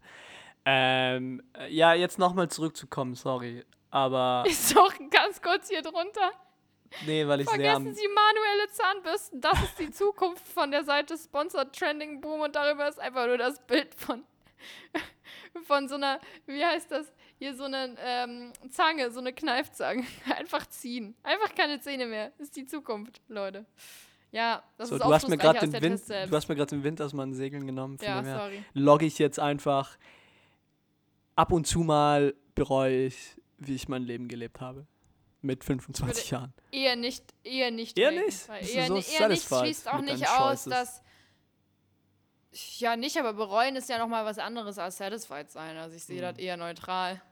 Ähm, ja, jetzt nochmal zurückzukommen, sorry. Aber. Ist doch ganz kurz hier drunter. Nee, weil ich Vergessen Sie manuelle Zahnbürsten. Das ist die Zukunft von der Seite Sponsored Trending Boom und darüber ist einfach nur das Bild von, von so einer, wie heißt das? Hier so eine ähm, Zange, so eine Kneifzange. Einfach ziehen. Einfach keine Zähne mehr. Das ist die Zukunft, Leute. Ja, das so, ist du hast mir gerade den Wind, Du hast mir gerade den Wind aus meinen Segeln genommen. Von ja, sorry. Logge ich jetzt einfach ab und zu mal bereue ich, wie ich mein Leben gelebt habe mit 25 Jahren. Eher nicht, eher nicht. Eher nicht? Eher, so eher nicht schließt auch nicht aus, dass. Ja, nicht, aber bereuen ist ja nochmal was anderes als satisfied sein. Also ich sehe mhm. das eher neutral.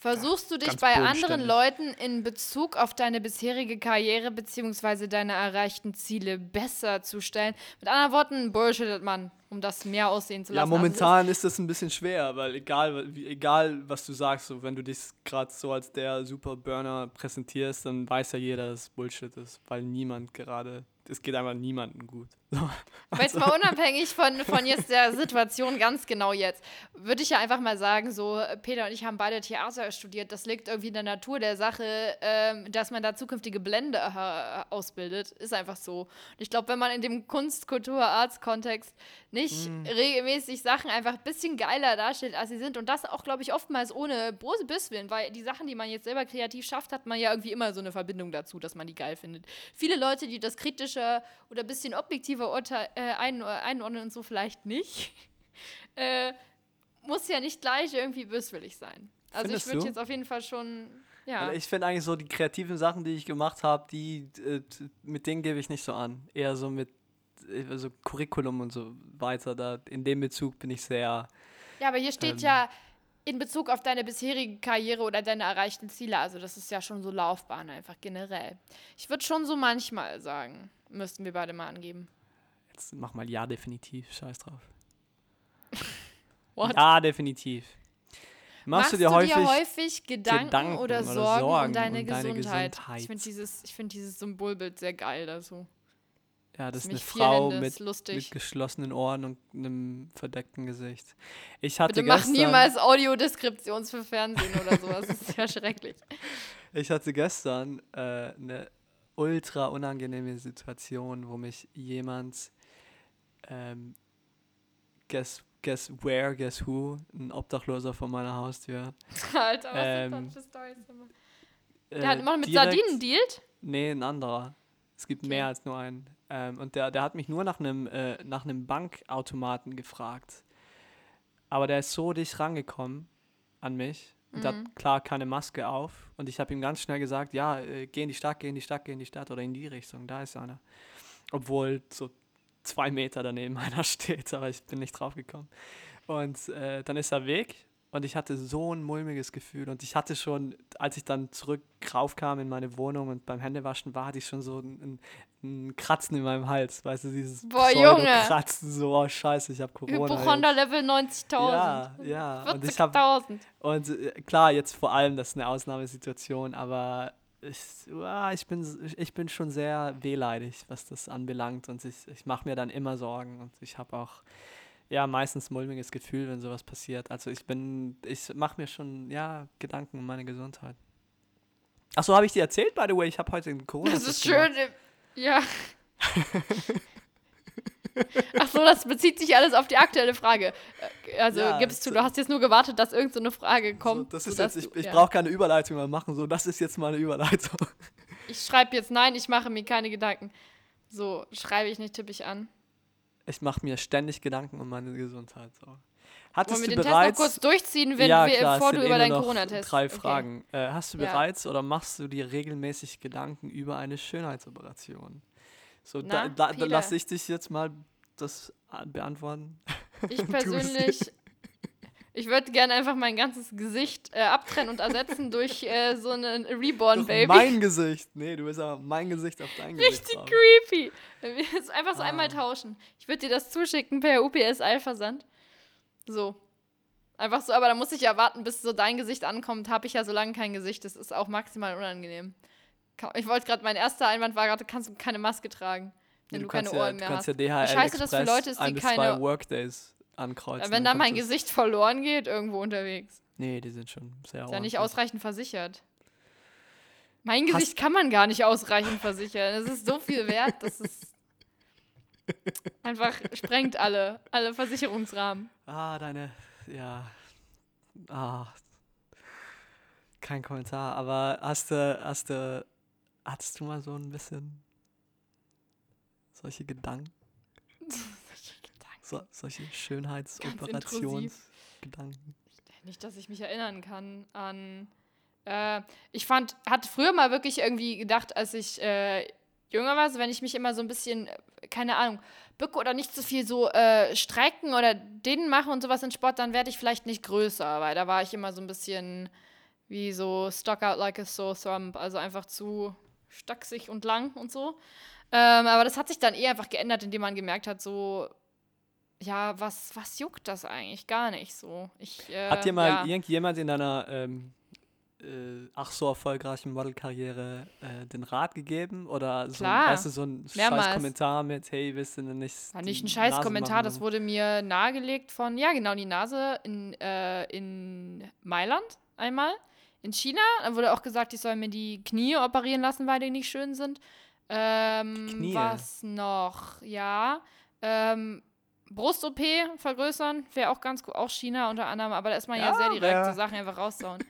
Versuchst du dich bei anderen Leuten in Bezug auf deine bisherige Karriere bzw. deine erreichten Ziele besser zu stellen? Mit anderen Worten, bullshittet man, um das mehr aussehen zu lassen. Ja, momentan ist das ein bisschen schwer, weil egal, egal was du sagst, so, wenn du dich gerade so als der Super Burner präsentierst, dann weiß ja jeder, dass es Bullshit ist, weil niemand gerade es geht einfach niemandem gut. So. Also. Jetzt mal unabhängig von, von jetzt der Situation ganz genau jetzt, würde ich ja einfach mal sagen, so Peter und ich haben beide Theater studiert. Das liegt irgendwie in der Natur der Sache, ähm, dass man da zukünftige Blende äh, ausbildet. Ist einfach so. Und ich glaube, wenn man in dem Kunst-, Kultur-, Arts-Kontext nicht mm. regelmäßig Sachen einfach ein bisschen geiler darstellt, als sie sind und das auch, glaube ich, oftmals ohne bose Bisswillen, weil die Sachen, die man jetzt selber kreativ schafft, hat man ja irgendwie immer so eine Verbindung dazu, dass man die geil findet. Viele Leute, die das kritisch kritischer oder ein bisschen objektiver urte- äh, ein, einordnen und so vielleicht nicht. äh, muss ja nicht gleich irgendwie böswillig sein. Also Findest ich würde jetzt auf jeden Fall schon, ja. Also ich finde eigentlich so die kreativen Sachen, die ich gemacht habe, die äh, mit denen gebe ich nicht so an. Eher so mit also Curriculum und so weiter. Da in dem Bezug bin ich sehr. Ja, aber hier steht Ähm. ja in Bezug auf deine bisherige Karriere oder deine erreichten Ziele. Also das ist ja schon so Laufbahn einfach generell. Ich würde schon so manchmal sagen, müssten wir beide mal angeben. Jetzt mach mal ja definitiv. Scheiß drauf. What? Ja definitiv. Machst, du dir häufig? häufig Gedanken, Gedanken oder oder Sorgen, Sorgen um deine um deine Gesundheit? Gesundheit? Ich finde dieses, ich find dieses Symbolbild sehr geil dazu. Ja, das ist eine Frau vierhändes, mit, mit geschlossenen Ohren und einem verdeckten Gesicht. Ich hatte Bitte mach gestern, niemals Audiodeskriptions für Fernsehen oder sowas. Das ist ja schrecklich. Ich hatte gestern äh, eine ultra unangenehme Situation, wo mich jemand, ähm, guess, guess where, guess who, ein Obdachloser vor meiner Haustür. Alter, was Ähm, sind das für Stories immer? Äh, Der hat immer mit direkt- Sardinen dealt? Nee, ein anderer. Es gibt Okay. mehr als nur einen. Ähm, und der, der hat mich nur nach einem äh, nach einem Bankautomaten gefragt. Aber der ist so dicht rangekommen an mich. Und Mhm. hat klar keine Maske auf. Und ich habe ihm ganz schnell gesagt, ja, äh, geh in die Stadt, geh in die Stadt, geh in die Stadt oder in die Richtung. Da ist einer. Obwohl so zwei Meter daneben einer steht, aber ich bin nicht drauf gekommen. Und äh, dann ist er weg und ich hatte so ein mulmiges Gefühl. Und ich hatte schon, als ich dann zurück raufkam in meine Wohnung und beim Händewaschen war, hatte ich schon so ein, ein Kratzen in meinem Hals. Weißt du, dieses Boah, Junge. Kratzen, so, oh scheiße, ich habe Corona. Hypochonder. Level 90.000. Ja, ja. Und ich habe 40.000. und äh, klar, jetzt vor allem, das ist eine Ausnahmesituation, aber ich, uah, ich, bin, ich bin schon sehr wehleidig, was das anbelangt. Und ich, ich mache mir dann immer Sorgen. Und ich habe auch ja meistens mulmiges Gefühl, wenn sowas passiert. Also ich bin, ich mache mir schon ja Gedanken um meine Gesundheit. Achso, habe ich dir erzählt, by the way, ich habe heute einen corona Das ist schön. äh, Ja. Ach so, das bezieht sich alles auf die aktuelle Frage. Äh, Also Ja, gibst du, so- du hast jetzt nur gewartet, dass irgendeine so eine Frage So, kommt. das ist jetzt, ich, ich ja. brauche keine Überleitung mehr machen, so, das ist jetzt mal eine Überleitung. Ich schreibe jetzt nein, ich mache mir keine Gedanken. So, schreibe ich nicht, tippe ich an. Ich mache mir ständig Gedanken um meine Gesundheit. So. Hattest Wollen wir du den Test noch bereits kurz durchziehen, wenn ja, wir, klar, bevor du über deinen Corona-Test Drei Okay. Fragen. Äh, hast du Ja. bereits oder machst du dir regelmäßig Gedanken über eine Schönheitsoperation? So, da, Na, da, da Peter? lasse ich dich jetzt mal das a- beantworten. Ich persönlich, ich würde gerne einfach mein ganzes Gesicht äh, abtrennen und ersetzen durch äh, so einen Reborn Doch Baby. mein Gesicht. Nee, du bist aber mein Gesicht auf dein Gesicht. Richtig drauf. creepy. Einfach so Ah. einmal tauschen. Ich würde dir das zuschicken per UPS-Eilversand. So. Einfach so, aber da muss ich ja warten, bis so dein Gesicht ankommt. Habe ich ja so lange kein Gesicht. Das ist auch maximal unangenehm. Ich wollte gerade, mein erster Einwand war gerade, kannst du keine Maske tragen, wenn Nee, du, keine kannst ja, Ohren du mehr kannst hast. ja DHL scheiße das für Express Leute ist, die ein keine- zwei Workdays ankreuzen. wenn kommt mein das- Gesicht verloren geht, irgendwo unterwegs. Nee, die sind schon sehr Ist ja nicht ausreichend versichert. Mein Gesicht kann man gar nicht ausreichend versichern. Es ist so viel wert, dass es einfach sprengt alle, alle Versicherungsrahmen. Ah, deine, ja. Ah. Kein Kommentar, aber hast du, hast du, hattest du mal so ein bisschen solche Gedanken? So, solche Schönheitsoperationsgedanken? Nicht, dass ich mich erinnern kann an. Äh, ich fand, hatte früher mal wirklich irgendwie gedacht, als ich äh, jünger war, so wenn ich mich immer so ein bisschen, keine Ahnung, bücke oder nicht so viel so äh, strecken oder denen mache und sowas in Sport, dann werde ich vielleicht nicht größer, weil da war ich immer so ein bisschen wie so stuck out like a sore thumb, also einfach zu stachsig und lang und so. Ähm, aber das hat sich dann eh einfach geändert, indem man gemerkt hat, so, ja, was, was juckt das eigentlich? Gar nicht so. Ich, äh, Hat dir mal ja. irgendjemand in deiner ähm, äh, ach so erfolgreichen Modelkarriere äh, den Rat gegeben? Oder so, Klar, weißt du, so ein scheiß Kommentar mit, hey, willst du denn nicht. War nicht ein scheiß Nase Kommentar, machen? das wurde mir nahegelegt von, ja genau, die Nase in, äh, in Mailand einmal. In China, dann wurde auch gesagt, ich soll mir die Knie operieren lassen, weil die nicht schön sind. Ähm, Knie? Was noch? Ja. Ähm, Brust-OP vergrößern, wäre auch ganz gut. Auch China unter anderem, aber da ist man ja, Ja, sehr direkt, wär- so Sachen einfach raussauen.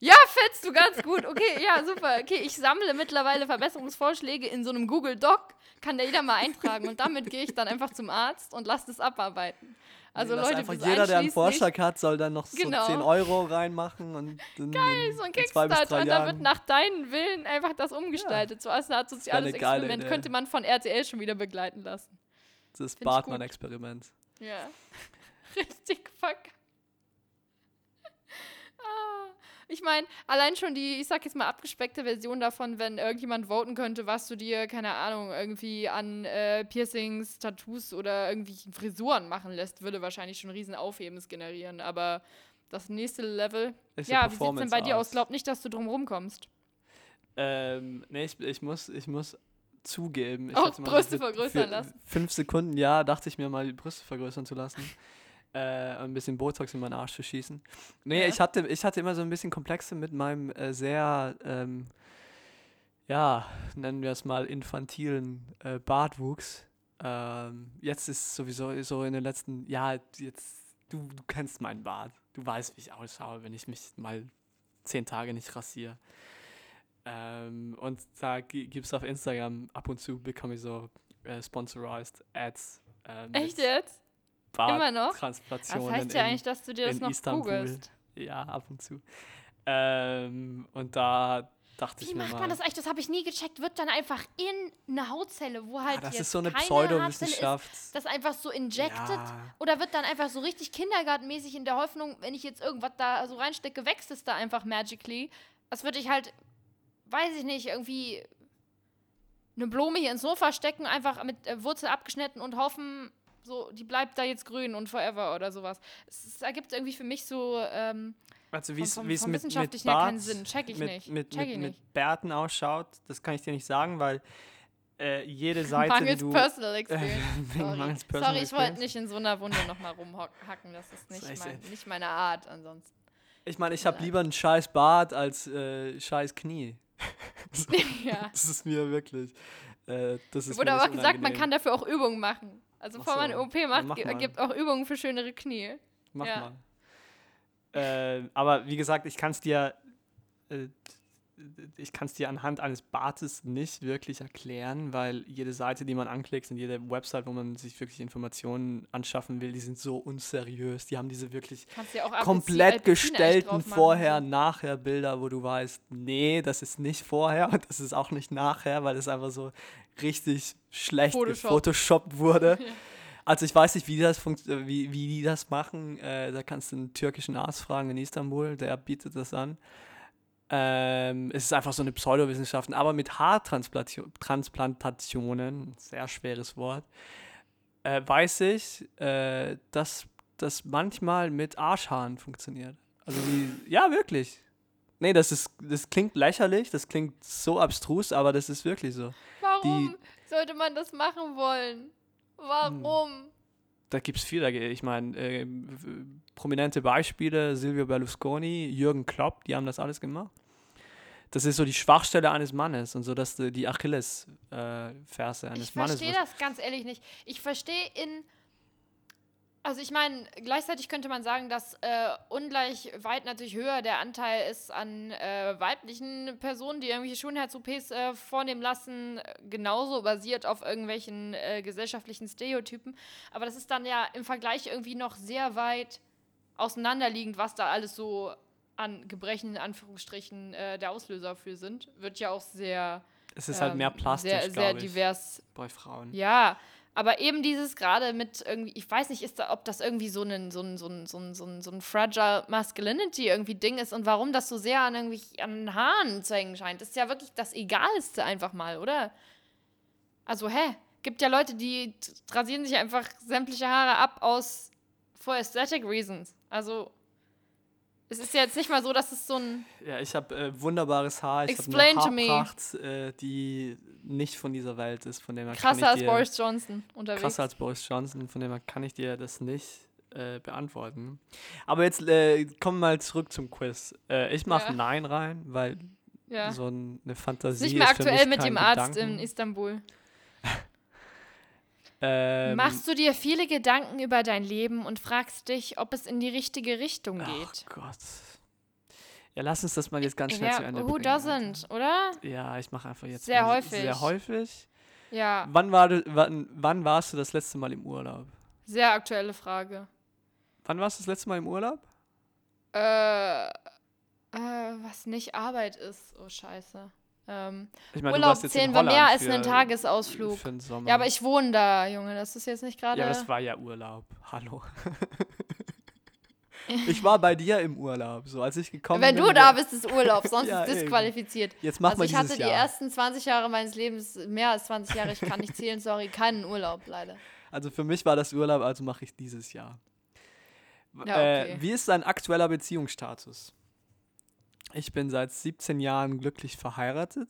Ja, fetzt du ganz gut. Okay, ja, super. Okay, ich sammle mittlerweile Verbesserungsvorschläge in so einem Google Doc. Kann der jeder mal eintragen. Und damit gehe ich dann einfach zum Arzt und lasse das abarbeiten. Also Dass Leute, einfach jeder, der einen Vorschlag hat, soll dann noch Genau. so 10 Euro reinmachen und dann Geil, so ein Kickstarter. Und da wird nach deinen Willen einfach das umgestaltet. So als eine Art soziales geile Experiment könnte man von RTL schon wieder begleiten lassen. Das. Bartmann-Experiment. Ja. Richtig verkackt. Ah, Ich meine, allein schon die, ich sag jetzt mal, abgespeckte Version davon, wenn irgendjemand voten könnte, was du dir, keine Ahnung, irgendwie an äh, Piercings, Tattoos oder irgendwie Frisuren machen lässt, würde wahrscheinlich schon riesen Aufhebens generieren. Aber das nächste Level. Ist ja, wie sieht's denn bei dir aus? aus. Glaub nicht, dass du drum rumkommst. Ähm, nee, ich, ich, muss, ich muss zugeben. Ich Auch mal Brüste vergrößern lassen. Fünf Sekunden, ja, dachte ich mir mal, die Brüste vergrößern zu lassen. äh, ein bisschen Botox in meinen Arsch zu schießen. Nee, Ja. ich, hatte, ich hatte immer so ein bisschen Komplexe mit meinem äh, sehr, ähm, ja, nennen wir es mal infantilen äh, Bartwuchs. Ähm, jetzt ist sowieso so in den letzten, ja, jetzt, du, du kennst meinen Bart. Du weißt, wie ich ausschaue, wenn ich mich mal zehn Tage nicht rasiere. Ähm, und da gibt es auf Instagram ab und zu bekomme ich so äh, sponsorized Ads. Äh, Echt jetzt? Immer noch? Das Barttransplantationen heißt ja in- eigentlich, dass du dir das noch Istanbul. googelst. Ja, ab und zu. Ähm, und da dachte Wie ich mir macht mal, man das eigentlich? Das habe ich nie gecheckt. Wird dann einfach in eine Hautzelle, wo halt ah, das ist so eine Pseudowissenschaft. ist, das einfach so injected? Ja. Oder wird dann einfach so richtig kindergartenmäßig in der Hoffnung, wenn ich jetzt irgendwas da so reinstecke, wächst es da einfach magically? Das würde ich halt, weiß ich nicht, irgendwie eine Blume hier ins Sofa stecken, einfach mit äh, Wurzel abgeschnitten und hoffen, so, die bleibt da jetzt grün und forever oder sowas. Es, es ergibt irgendwie für mich so, ähm, Also wie es mit, mit Bart, Sinn. Check ich mit, nicht. Mit, Check mit, ich mit nicht. Bärten ausschaut, das kann ich dir nicht sagen, weil äh, jede Seite, Mangels du... Personal Experience. Sorry, mangels Personal Sorry ich wollte nicht in so einer Wunde nochmal rumhacken. Das ist nicht, Das mein, nicht meine Art ansonsten. Ich meine, ich habe Leid. lieber einen scheiß Bart als äh, scheiß Knie. so, Ja. Das ist mir wirklich... Äh, das ist Wurde mir aber auch gesagt, man kann dafür auch Übungen machen. Also bevor man so. eine OP macht, mach gi- mal. gibt auch Übungen für schönere Knie. Mach Ja. mal. Äh, aber wie gesagt, ich kann es dir, äh, ich kann es dir anhand eines Bartes nicht wirklich erklären, weil jede Seite, die man anklickt und jede Website, wo man sich wirklich Informationen anschaffen will, die sind so unseriös. Die haben diese wirklich ja komplett echt gestellten drauf machen, vorher, so. nachher Bilder, wo du weißt, nee, das ist nicht vorher und das ist auch nicht nachher, weil es einfach so richtig schlecht Photoshop. gefotoshoppt wurde. Also ich weiß nicht, wie die das, äh, wie, wie die das machen. Äh, da kannst du einen türkischen Arzt fragen in Istanbul, der bietet das an. Ähm, es ist einfach so eine Pseudowissenschaft, aber mit Haartransplantationen, sehr schweres Wort, äh, weiß ich, äh, dass das manchmal mit Arschhaaren funktioniert. Also die, ja, wirklich. Nee, das ist, das klingt lächerlich, das klingt so abstrus, aber das ist wirklich so. Warum sollte man das machen wollen? Warum? Da gibt es viele. Ich meine, äh, prominente Beispiele, Silvio Berlusconi, Jürgen Klopp, die haben das alles gemacht. Das ist so die Schwachstelle eines Mannes und so, dass die Achillesferse äh, eines Ich Mannes. verstehe das ganz ehrlich nicht. Ich verstehe in. Also ich meine, gleichzeitig könnte man sagen, dass äh, ungleich weit natürlich höher der Anteil ist an äh, weiblichen Personen, die irgendwelche Schönheits-OPs äh, vornehmen lassen, genauso basiert auf irgendwelchen äh, gesellschaftlichen Stereotypen. Aber das ist dann ja im Vergleich irgendwie noch sehr weit auseinanderliegend, was da alles so an Gebrechen, in Anführungsstrichen, äh, der Auslöser für sind. Wird ja auch sehr, Es ist halt mehr ähm, plastisch, sehr, sehr divers bei Frauen. ja, aber eben dieses gerade mit irgendwie, ich weiß nicht, ist da, ob das irgendwie so ein, so ein, so ein, so ein, so ein, so ein fragile Masculinity irgendwie Ding ist und warum das so sehr an irgendwie an den Haaren zu hängen scheint. Das ist ja wirklich das Egalste einfach mal, oder? Also, hä? Gibt ja Leute, die rasieren sich einfach sämtliche Haare ab aus for aesthetic reasons. Also, es ist ja jetzt nicht mal so, dass es so ein. Ja, ich habe äh, wunderbares Haar. Ich habe Explain eine to. Haarpracht, äh, die nicht von dieser Welt ist. Von dem her kann Krasser als dir, Boris Johnson unterwegs. krasser als Boris Johnson, von dem her kann ich dir das nicht äh, beantworten. Aber jetzt äh, kommen wir mal zurück zum Quiz. Äh, ich mache Ja. Nein rein, weil ja. so ein, eine ist Fantasie nicht mehr ist aktuell mit dem Arzt Gedanken. in Istanbul. Ähm, Machst du dir viele Gedanken über dein Leben und fragst dich, ob es in die richtige Richtung geht? Ach Gott. Ja, lass uns das mal jetzt ganz schnell zu Ja, Ende who bringen. doesn't, oder? Alter. Ja, ich mache einfach jetzt Sehr mal häufig. Sehr häufig. Ja, Wann, war du, wann, wann warst du das letzte Mal im Urlaub? sehr aktuelle Frage. Wann warst du das letzte Mal im Urlaub? Äh, äh, was nicht Arbeit ist. Oh, scheiße. Ähm, Ich meine, du Urlaub zählen wir mehr als einen Tagesausflug. Für den Sommer. Ja, aber ich wohne da, Junge. Das ist jetzt nicht gerade. Ja, das war ja Urlaub. Hallo. ich war bei dir im Urlaub, so als ich gekommen Wenn bin. du da bist, ist Urlaub, sonst Ja, ist disqualifiziert. Jetzt mach also mal ich dieses hatte die Jahr. ersten 20 Jahre meines Lebens, mehr als 20 Jahre, ich kann nicht zählen, sorry, keinen Urlaub, leider. Also für mich war das Urlaub, also mache ich dieses Jahr. Ja, okay. äh, wie ist dein aktueller Beziehungsstatus? Ich bin seit 17 Jahren glücklich verheiratet.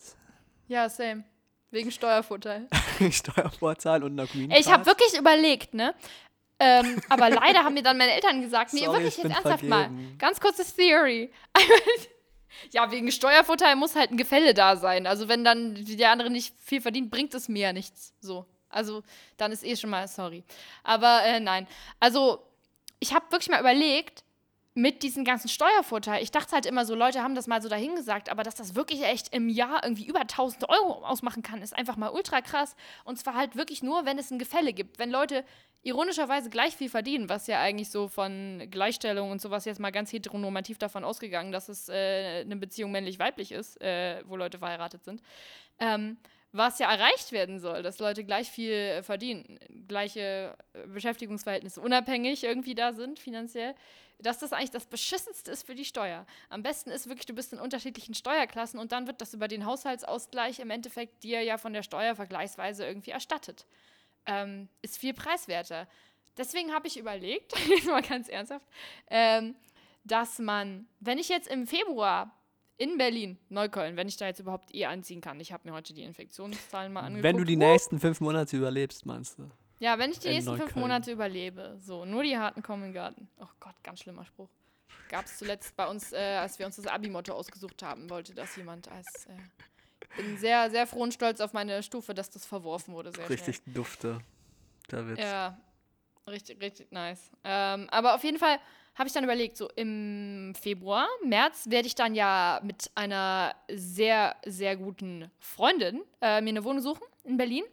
Ja, same. Wegen Steuervorteil. Steuervorteil und einer Green Ey, ich habe Card. wirklich überlegt, ne? Ähm, aber leider haben mir dann meine Eltern gesagt, nee, Sorry, wirklich ich jetzt ernsthaft mal. vergeben. Ganz kurzes Theory. ja, wegen Steuervorteil muss halt ein Gefälle da sein. Also wenn dann der andere nicht viel verdient, bringt es mir ja nichts. So. Also dann ist eh schon mal sorry. Aber äh, nein. Also ich habe wirklich mal überlegt, mit diesem ganzen Steuervorteil, ich dachte halt immer so, Leute haben das mal so dahingesagt, aber dass das wirklich echt im Jahr irgendwie über 1000 Euro ausmachen kann, ist einfach mal ultra krass. Und zwar halt wirklich nur, wenn es ein Gefälle gibt. Wenn Leute ironischerweise gleich viel verdienen, was ja eigentlich so von Gleichstellung und sowas jetzt mal ganz heteronormativ davon ausgegangen, dass es äh, eine Beziehung männlich-weiblich ist, äh, wo Leute verheiratet sind. Ähm, was ja erreicht werden soll, dass Leute gleich viel verdienen, gleiche äh, Beschäftigungsverhältnisse unabhängig irgendwie da sind finanziell, dass das eigentlich das Beschissenste ist für die Steuer. Am besten ist wirklich, du bist in unterschiedlichen Steuerklassen und dann wird das über den Haushaltsausgleich im Endeffekt dir ja von der Steuer vergleichsweise irgendwie erstattet. Ähm, ist viel preiswerter. Deswegen habe ich überlegt, jetzt mal ganz ernsthaft, ähm, dass man, wenn ich jetzt im Februar in Berlin, Neukölln, wenn ich da jetzt überhaupt eh anziehen kann, ich habe mir heute die Infektionszahlen mal angeguckt. Wenn du die nächsten fünf Monate überlebst, meinst du? Ja, wenn ich die nächsten fünf. Monate überlebe. So, nur die Harten kommen in den Garten. Oh Gott, ganz schlimmer Spruch. Gab es zuletzt bei uns, äh, als wir uns das Abi-Motto ausgesucht haben, wollte das jemand als. Äh, bin sehr, sehr froh und stolz auf meine Stufe, dass das verworfen wurde. Sehr Richtig dufte. Der Witz. Schnell. Ja, richtig, richtig nice. Ähm, aber auf jeden Fall habe ich dann überlegt, so im Februar, März werde ich dann ja mit einer sehr, sehr guten Freundin äh, mir eine Wohnung suchen in Berlin.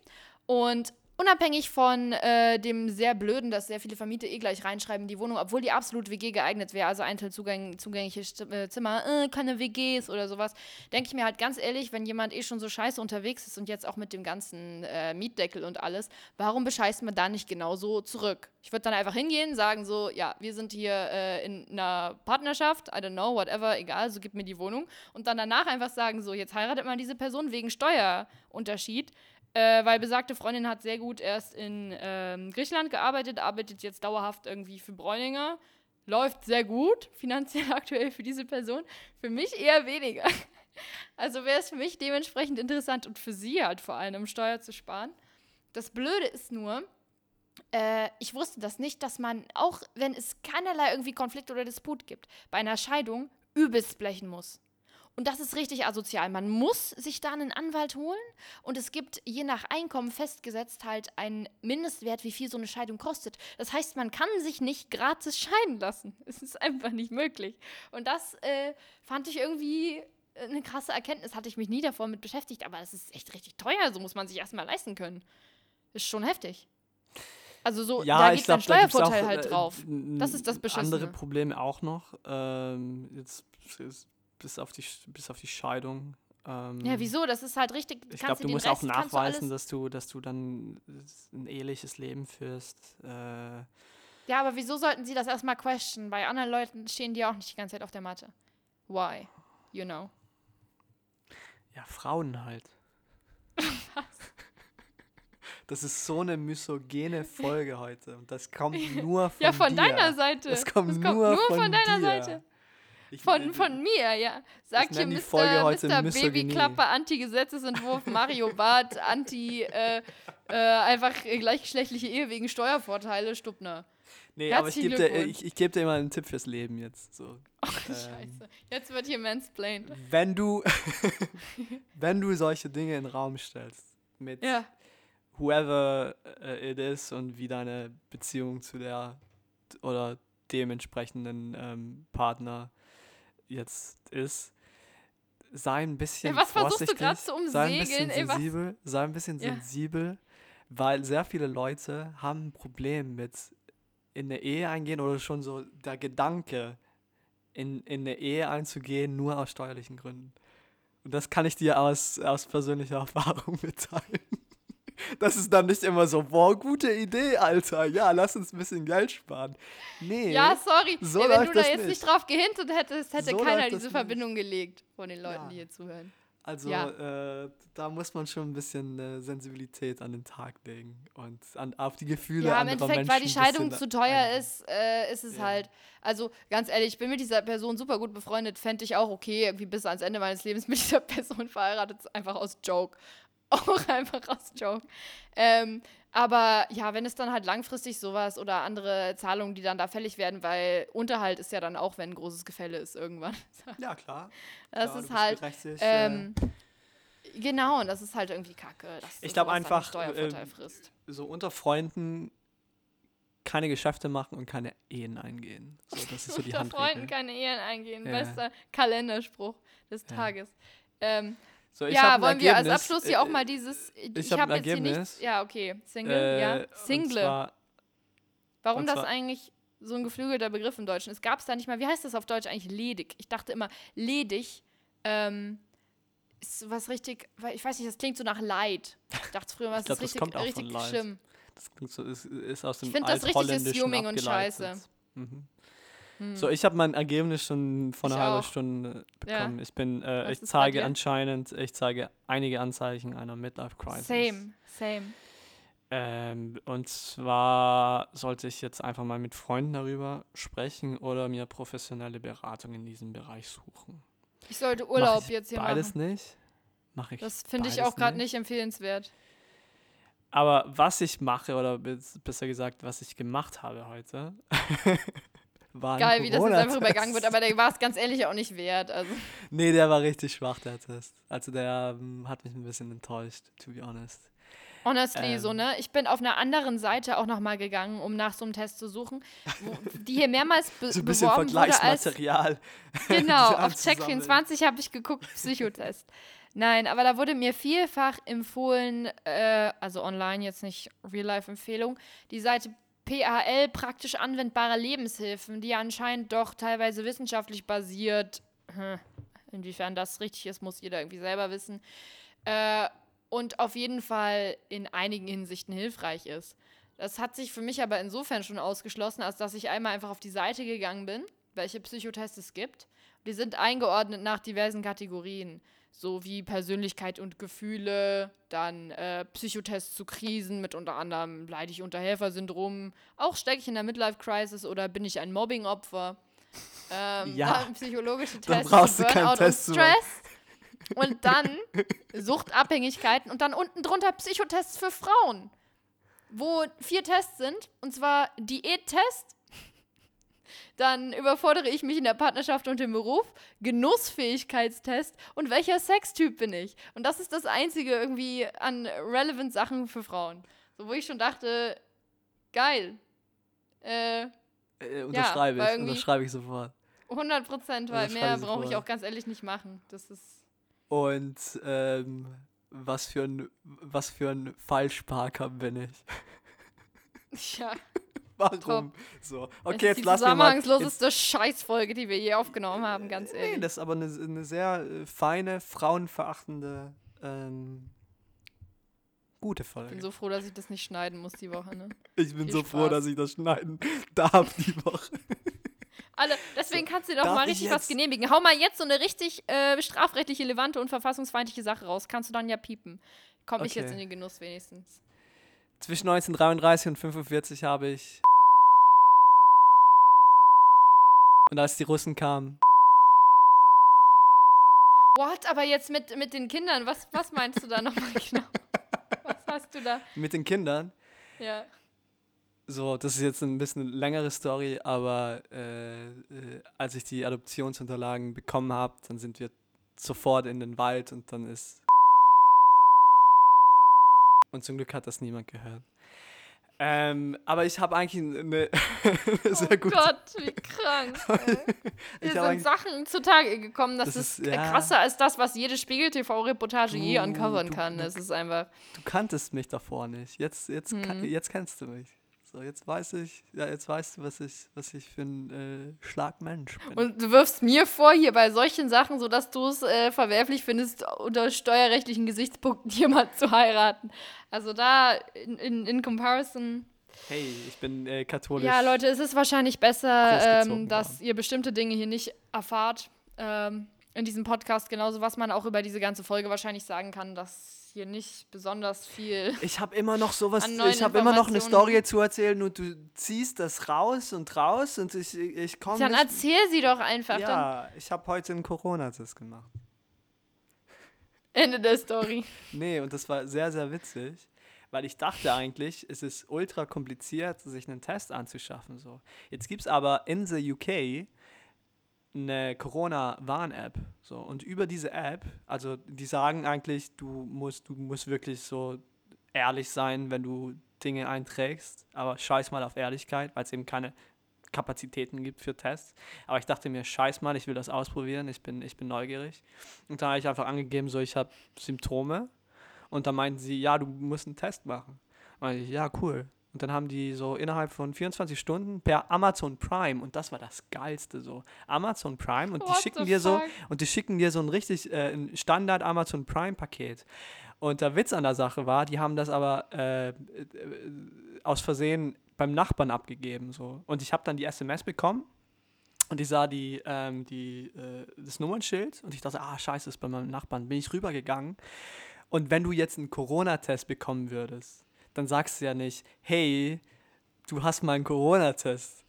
Und unabhängig von äh, dem sehr blöden, dass sehr viele Vermieter eh gleich reinschreiben in die Wohnung, obwohl die absolut WG geeignet wäre, also Einzelzugäng zugängliche äh, Zimmer, äh, keine WGs oder sowas, denke ich mir halt ganz ehrlich, wenn jemand eh schon so scheiße unterwegs ist und jetzt auch mit dem ganzen äh, Mietdeckel und alles, warum bescheißt man da nicht genauso zurück? Ich würde dann einfach hingehen, sagen so, ja, wir sind hier äh, in einer Partnerschaft, I don't know, whatever, egal, so gib mir die Wohnung. Und dann danach einfach sagen so, jetzt heiratet man diese Person wegen Steuerunterschied. Äh, weil besagte Freundin hat sehr gut erst in ähm, Griechenland gearbeitet, arbeitet jetzt dauerhaft irgendwie für Bräuninger. Läuft sehr gut, finanziell aktuell für diese Person. Für mich eher weniger. Also wäre es für mich dementsprechend interessant und für sie halt vor allem, um Steuer zu sparen. Das Blöde ist nur, äh, ich wusste das nicht, dass man, auch wenn es keinerlei irgendwie Konflikt oder Disput gibt, bei einer Scheidung übelst blechen muss. Und das ist richtig asozial. Man muss sich da einen Anwalt holen und es gibt je nach Einkommen festgesetzt halt einen Mindestwert, wie viel so eine Scheidung kostet. Das heißt, man kann sich nicht gratis scheiden lassen. Es ist einfach nicht möglich. Und das äh, fand ich irgendwie eine krasse Erkenntnis. Hatte ich mich nie davor mit beschäftigt, aber es ist echt richtig teuer. So muss man sich erstmal leisten können. Ist schon heftig. Also so, Ja, da geht da gibt's Steuervorteil auch, halt äh, drauf. Das ist das Beschissene. Andere Probleme auch noch. Ähm, jetzt bis- bis auf die, bis auf die Scheidung. Ähm, Ja, wieso? Das ist halt richtig. Ich glaube, du musst Rest, auch du nachweisen, alles- dass du, dass du dann ein eheliches Leben führst. Äh, Ja, aber wieso sollten sie das erstmal questionen? Bei anderen Leuten stehen die auch nicht die ganze Zeit auf der Matte. Why? You know. ja, Frauen halt. Das ist so eine misogene Folge heute und das kommt nur von Ja, von dir. deiner Seite. Das kommt, Das nur, von, von deiner dir. Seite. Ich, Von, von mir, ja. Sagt hier Mr. Mr. Babyklappe, Anti-Gesetzesentwurf, Mario Barth, Anti, äh, äh, einfach äh, gleichgeschlechtliche Ehe wegen Steuervorteile, Stubner. Nee, aber ich Herzlichen gebe dir, Glückwunsch. ich, ich geb dir mal einen Tipp fürs Leben jetzt. So. Oh, Ähm, scheiße. Jetzt wird hier mansplained. Wenn du, wenn du solche Dinge in den Raum stellst, mit Ja. whoever äh, it is und wie deine Beziehung zu der oder dem entsprechenden ähm, Partner jetzt ist, sei ein bisschen was versuchst du vorsichtig, grad zu sei ein bisschen ey, sensibel, sei ein bisschen Ja. sensibel, weil sehr viele Leute haben ein Problem mit in eine Ehe eingehen oder schon so der Gedanke, in, in eine Ehe einzugehen, nur aus steuerlichen Gründen. Und das kann ich dir aus, aus persönlicher Erfahrung mitteilen. Das ist dann nicht immer so, boah, gute Idee, Alter. Ja, lass uns ein bisschen Geld sparen. Nee. Ja, sorry. so Ey, wenn du da jetzt nicht. nicht drauf gehintet hättest, hätte So keiner diese nicht. Verbindung gelegt von den Leuten, Ja. die hier zuhören. Also Ja. äh, da muss man schon ein bisschen äh, Sensibilität an den Tag legen und an, auf die Gefühle Ja, im Endeffekt, weil die Menschen Scheidung zu teuer ist, äh, ist es Ja. halt. Also ganz ehrlich, ich bin mit dieser Person super gut befreundet, fände ich auch okay, irgendwie bis ans Ende meines Lebens mit dieser Person verheiratet, einfach aus Joke. Auch einfach aus Joke. Ähm, aber ja, wenn es dann halt langfristig sowas oder andere Zahlungen, die dann da fällig werden, weil Unterhalt ist ja dann auch, wenn ein großes Gefälle ist irgendwann. Ja, klar. Das klar, ist halt. berechtigt, Ähm, genau, und das ist halt irgendwie kacke. Ich das glaub sowas dann einen einfach, äh, so unter Freunden keine Geschäfte machen und keine Ehen eingehen. So, das ist so die Unter Freunden keine Ehen eingehen. Ja. Bester Kalenderspruch des Ja. Tages. Ähm, So, ich ja, wollen wir als Abschluss hier auch äh, mal dieses. Ich, ich hab hab jetzt hier nicht. Ja, okay. Single, äh, ja. Single. zwar- Warum das eigentlich so ein geflügelter Begriff im Deutschen ist? Gab es da nicht mal. Wie heißt das auf Deutsch eigentlich? Ledig. Ich dachte immer, ledig ähm, ist was richtig. Ich weiß nicht, das klingt so nach Leid. Ich dachte früher, was Ich ist das richtig, auch richtig schlimm. Das klingt so, ist, ist aus dem find das richtig Altholländischen assuming und scheiße. Mhm. Hm. So, ich habe mein Ergebnis schon vor einer halben. Stunde Ja. bekommen. Ich bin, äh, ich zeige anscheinend, ich zeige einige Anzeichen einer Midlife Crisis. Same, same. Ähm, und zwar sollte ich jetzt einfach mal mit Freunden darüber sprechen oder mir professionelle Beratung in diesem Bereich suchen. Ich sollte Urlaub ich jetzt hier Beides machen. nicht. Mache ich. Das finde ich beides auch gerade nicht empfehlenswert. Aber was ich mache, oder besser gesagt, was ich gemacht habe heute, war ein Geil, wie das jetzt einfach übergangen wird, aber der war es ganz ehrlich auch nicht wert. Also. Nee, der war richtig schwach, der Test. Also der ähm, hat mich ein bisschen enttäuscht, to be honest. Honestly, so, Ähm. ne? Ich bin auf einer anderen Seite auch nochmal gegangen, um nach so einem Test zu suchen, wo, die hier mehrmals be So ein bisschen beworben wurde als Vergleichsmaterial. Genau, auf anzusammeln. Check24 habe ich geguckt, Psychotest. Nein, aber da wurde mir vielfach empfohlen, äh, also online, jetzt nicht Real-Life-Empfehlung, die Seite PAL, praktisch anwendbare Lebenshilfen, die anscheinend doch teilweise wissenschaftlich basiert. Inwiefern das richtig ist, muss jeder irgendwie selber wissen. Äh, und auf jeden Fall in einigen Hinsichten hilfreich ist. Das hat sich für mich aber insofern schon ausgeschlossen, als dass ich einmal einfach auf die Seite gegangen bin, welche Psychotests es gibt. Die sind eingeordnet nach diversen Kategorien, so wie Persönlichkeit und Gefühle, dann äh, Psychotests zu Krisen mit unter anderem leide ich unter Helfersyndrom, auch stecke ich in der Midlife-Crisis oder bin ich ein Mobbing-Opfer. Ähm, Ja, dann psychologische Tests brauchst du keinen Burnout Test und. Stress. Und dann Suchtabhängigkeiten und dann unten drunter Psychotests für Frauen, wo vier Tests sind, und zwar Diättest, dann überfordere ich mich in der Partnerschaft und im Beruf, Genussfähigkeitstest und welcher Sextyp bin ich. Und das ist das Einzige irgendwie an relevant Sachen für Frauen. So, wo ich schon dachte, geil. Äh, Äh, unterschreibe weil ich, unterschreibe ich sofort. 100 Prozent, weil mehr brauche ich auch ganz ehrlich nicht machen. Das ist. Und ähm, was für ein was für ein Falschparker bin ich? Ja, Warum? So. das Okay, ist jetzt die lass mir mal. Jetzt, zusammenhangsloseste Scheißfolge, die wir je aufgenommen haben, ganz nee, ehrlich. das ist aber eine, eine sehr äh, feine, frauenverachtende, ähm, gute Ich Folge. bin so froh, dass ich das nicht schneiden muss die Woche, ne? ich bin viel so froh, Spaß. dass ich das schneiden darf die Woche. Alle, deswegen kannst du dir doch mal ich richtig was genehmigen. Hau mal jetzt so eine richtig äh, strafrechtliche, levante und verfassungsfeindliche Sache raus. Kannst du dann ja piepen. Komm ich jetzt Okay. in den Genuss wenigstens. Zwischen 1933 und 45 habe ich. Und als die Russen kamen, What? Aber jetzt mit, mit den Kindern, was, was meinst du da nochmal genau? Was hast du da? mit den Kindern, Ja. so, das ist jetzt ein bisschen eine längere Story, aber äh, äh, als ich die Adoptionsunterlagen bekommen habe, dann sind wir sofort in den Wald und dann ist. Und zum Glück hat das niemand gehört. Ähm, aber ich habe eigentlich eine, eine sehr oh gute. Gott, wie krank. Hier hab sind Sachen zutage gekommen, das, Das ist, ist- ja. krasser als das, was jede Spiegel-TV-Reportage je uncovern kann. du- Das ist einfach. Du kanntest mich davor nicht. Jetzt, jetzt, Mhm. jetzt kennst du mich. So, jetzt weiß ich, ja, jetzt weißt du, was ich, was ich für ein äh, Schlagmensch bin. Und du wirfst mir vor, hier bei solchen Sachen, sodass du es äh, verwerflich findest, unter steuerrechtlichen Gesichtspunkten jemand zu heiraten. Also da in, in, in Comparison. hey, ich bin äh, katholisch. Ja, Leute, es ist wahrscheinlich besser, ähm, dass ihr bestimmte Dinge hier nicht erfahrt. Ähm, in diesem Podcast, genauso was man auch über diese ganze Folge wahrscheinlich sagen kann, dass hier nicht besonders viel. Ich habe immer noch sowas, ich habe immer noch eine. Story zu erzählen und du ziehst das raus und raus und ich, ich komme Dann erzähl sie doch einfach. Dann Ja, ich habe heute einen Corona-Test gemacht. Ende der Story. Nee, und das war sehr, sehr witzig, weil ich dachte eigentlich, es ist ultra kompliziert, sich einen Test anzuschaffen. So. Jetzt gibt es aber in the UK eine Corona-Warn-App. So. Und über diese App, also die sagen eigentlich, du musst, du musst wirklich so ehrlich sein, wenn du Dinge einträgst, aber scheiß mal auf Ehrlichkeit, weil es eben keine Kapazitäten gibt für Tests. Aber ich dachte mir, scheiß mal, ich will das ausprobieren, ich bin, ich bin neugierig. Und dann habe ich einfach angegeben, so ich habe Symptome. Und dann meinten sie, ja, du musst einen Test machen. Und ich, ja, cool. Und dann haben die so innerhalb von 24 Stunden per Amazon Prime, und das war das Geilste so, Amazon Prime, und die What schicken the dir so, und die schicken dir so ein richtig äh, ein Standard Amazon Prime Paket. Und der Witz an der Sache war, die haben das aber äh, äh, aus Versehen beim Nachbarn abgegeben. So. Und ich habe dann die SMS bekommen und ich sah die, ähm, die, äh, das Nummernschild und ich dachte, ah, scheiße, ist bei meinem Nachbarn. Bin ich rübergegangen. Und wenn du jetzt einen Corona-Test bekommen würdest, dann sagst du ja nicht, hey, du hast mal einen Corona-Test.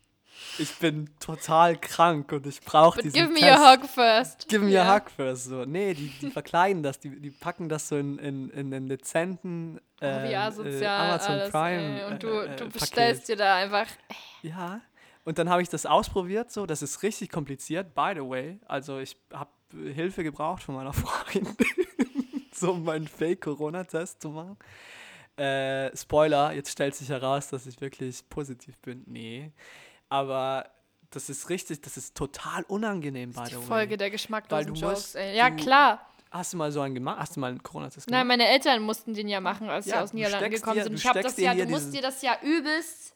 Ich bin total krank und ich brauche diesen give me Test. a hug first. Give me Ja. a hug first. So. Nee, die, die verkleiden das, die, die packen das so in, in, in einen dezenten Oh, ähm, äh, asozial Amazon alles, Prime. ey. Und äh, du, äh, du Paket. bestellst dir da einfach. Ja. Und dann habe ich das ausprobiert, so. Das ist richtig kompliziert, by the way. Also, ich habe Hilfe gebraucht von meiner Freundin, so um meinen Fake-Corona-Test zu machen. Äh, Spoiler, jetzt stellt sich heraus, dass ich wirklich positiv bin. Nee. Aber das ist richtig, das ist total unangenehm, by the way. Folge der geschmacklosen Weil du Jokes, musst-. Ja, klar. Hast du mal so einen gemacht? Hast du mal einen Corona-Test Nein, gemacht? meine Eltern mussten den ja machen, als sie Ja, aus du Niederlanden steckst gekommen dir- sind. du Ich habe steckst das ja, du musst dir das ja übelst.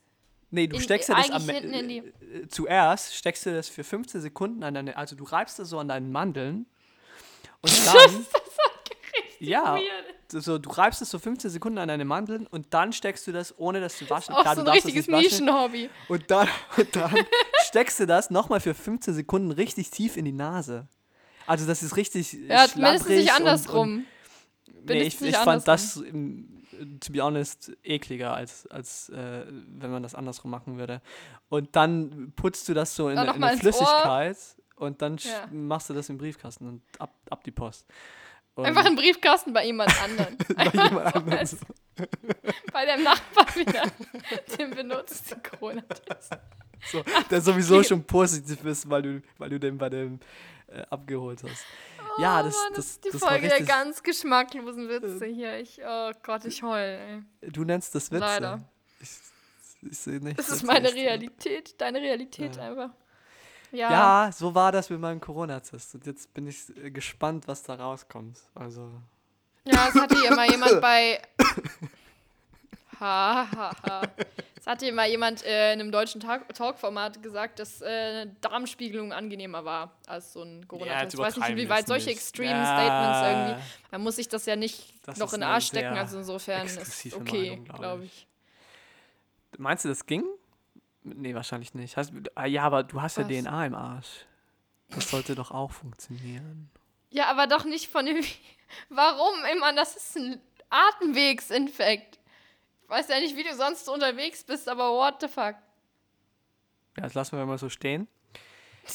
Nee, du in- steckst dir das am, äh, zuerst steckst du das für 15 Sekunden an deine, also du reibst das so an deinen Mandeln und dann, ja, so, du reibst es so 15 Sekunden an deine Mandeln und dann steckst du das, ohne das zu waschen. Auch Klar, so du ein das richtiges. Nischenhobby. Und dann, und dann steckst du das nochmal für 15 Sekunden richtig tief in die Nase. Also das ist richtig Ja, mindestens nicht und- andersrum. Und, nee, Mindestens ich, ich fand das, to be honest, ekliger, als, als äh, wenn man das andersrum machen würde. Und dann putzt du das so in, in eine ins Ohr. Flüssigkeit und dann Ja. machst du das im Briefkasten und ab, ab die Post. Und Einfach im Briefkasten bei jemand anderen. bei jemand so anderem so. bei dem Nachbar wieder. Den benutzten Corona-Test. so, der sowieso schon positiv ist, weil du, weil du den bei dem äh, abgeholt hast. ja, das, Oh Mann, das, ist die das Folge der. Ähm. ganz geschmacklosen Witze hier. Ich, oh Gott, ich heul, ey. Du nennst das Witze. Leider. Ich, ich sehe nicht. Das ist meine Realität, deine Realität Ja. einfach. Ja. Ja, so war das mit meinem Corona-Test. Und jetzt bin ich äh, gespannt, was da rauskommt. Also, Ja, es hatte hier mal jemand bei. Ha, ha, ha. Es hatte mal jemand äh, in einem deutschen Talk- Talkformat gesagt, dass äh, eine Darmspiegelung angenehmer war als so ein Corona-Test. ich weiß nicht, inwieweit solche Extreme Statements irgendwie. Man muss sich das ja nicht Das noch in den Arsch stecken, also insofern ist okay, glaube ich. ich. Meinst du, das ging? Nee, wahrscheinlich nicht. Hast, ah, ja, aber du hast ja Was? DNA im Arsch. Das sollte doch auch funktionieren. Ja, aber doch nicht von dem. Warum? Meine, das ist ein Atemwegsinfekt. Ich weiß ja nicht, wie du sonst unterwegs bist, aber what the fuck? Ja, das lassen wir mal so stehen.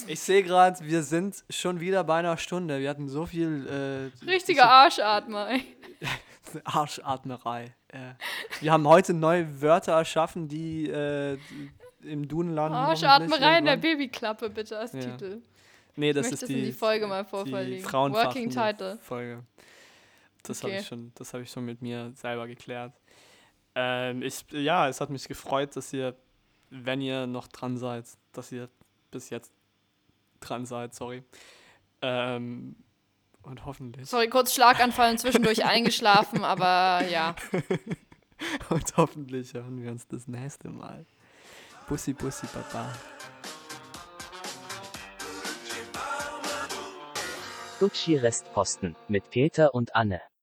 Ich sehe gerade, wir sind schon wieder bei einer Stunde. Wir hatten so viel äh, Richtiger Arschatmer, ey. Arschatmerei. Ja. Wir haben heute neue Wörter erschaffen, die äh, im Duden landen. hoffentlich Arschatmerei in der. Babyklappe, bitte als Ja. Titel. Nee, das ich ist die, das in die Folge mal die vorverlegen. Working Title. Folge. Das habe Okay. ich schon, das habe ich schon mit mir selber geklärt. Ähm, ich, ja, es hat mich gefreut, dass ihr, wenn ihr noch dran seid, dass ihr bis jetzt dran seid, sorry. Ähm, und hoffentlich. Sorry, kurz Schlaganfall und zwischendurch eingeschlafen, aber ja. Und hoffentlich hören wir uns das nächste Mal. Bussi, Bussi, Baba. Gucci Restposten mit Peter und Anne.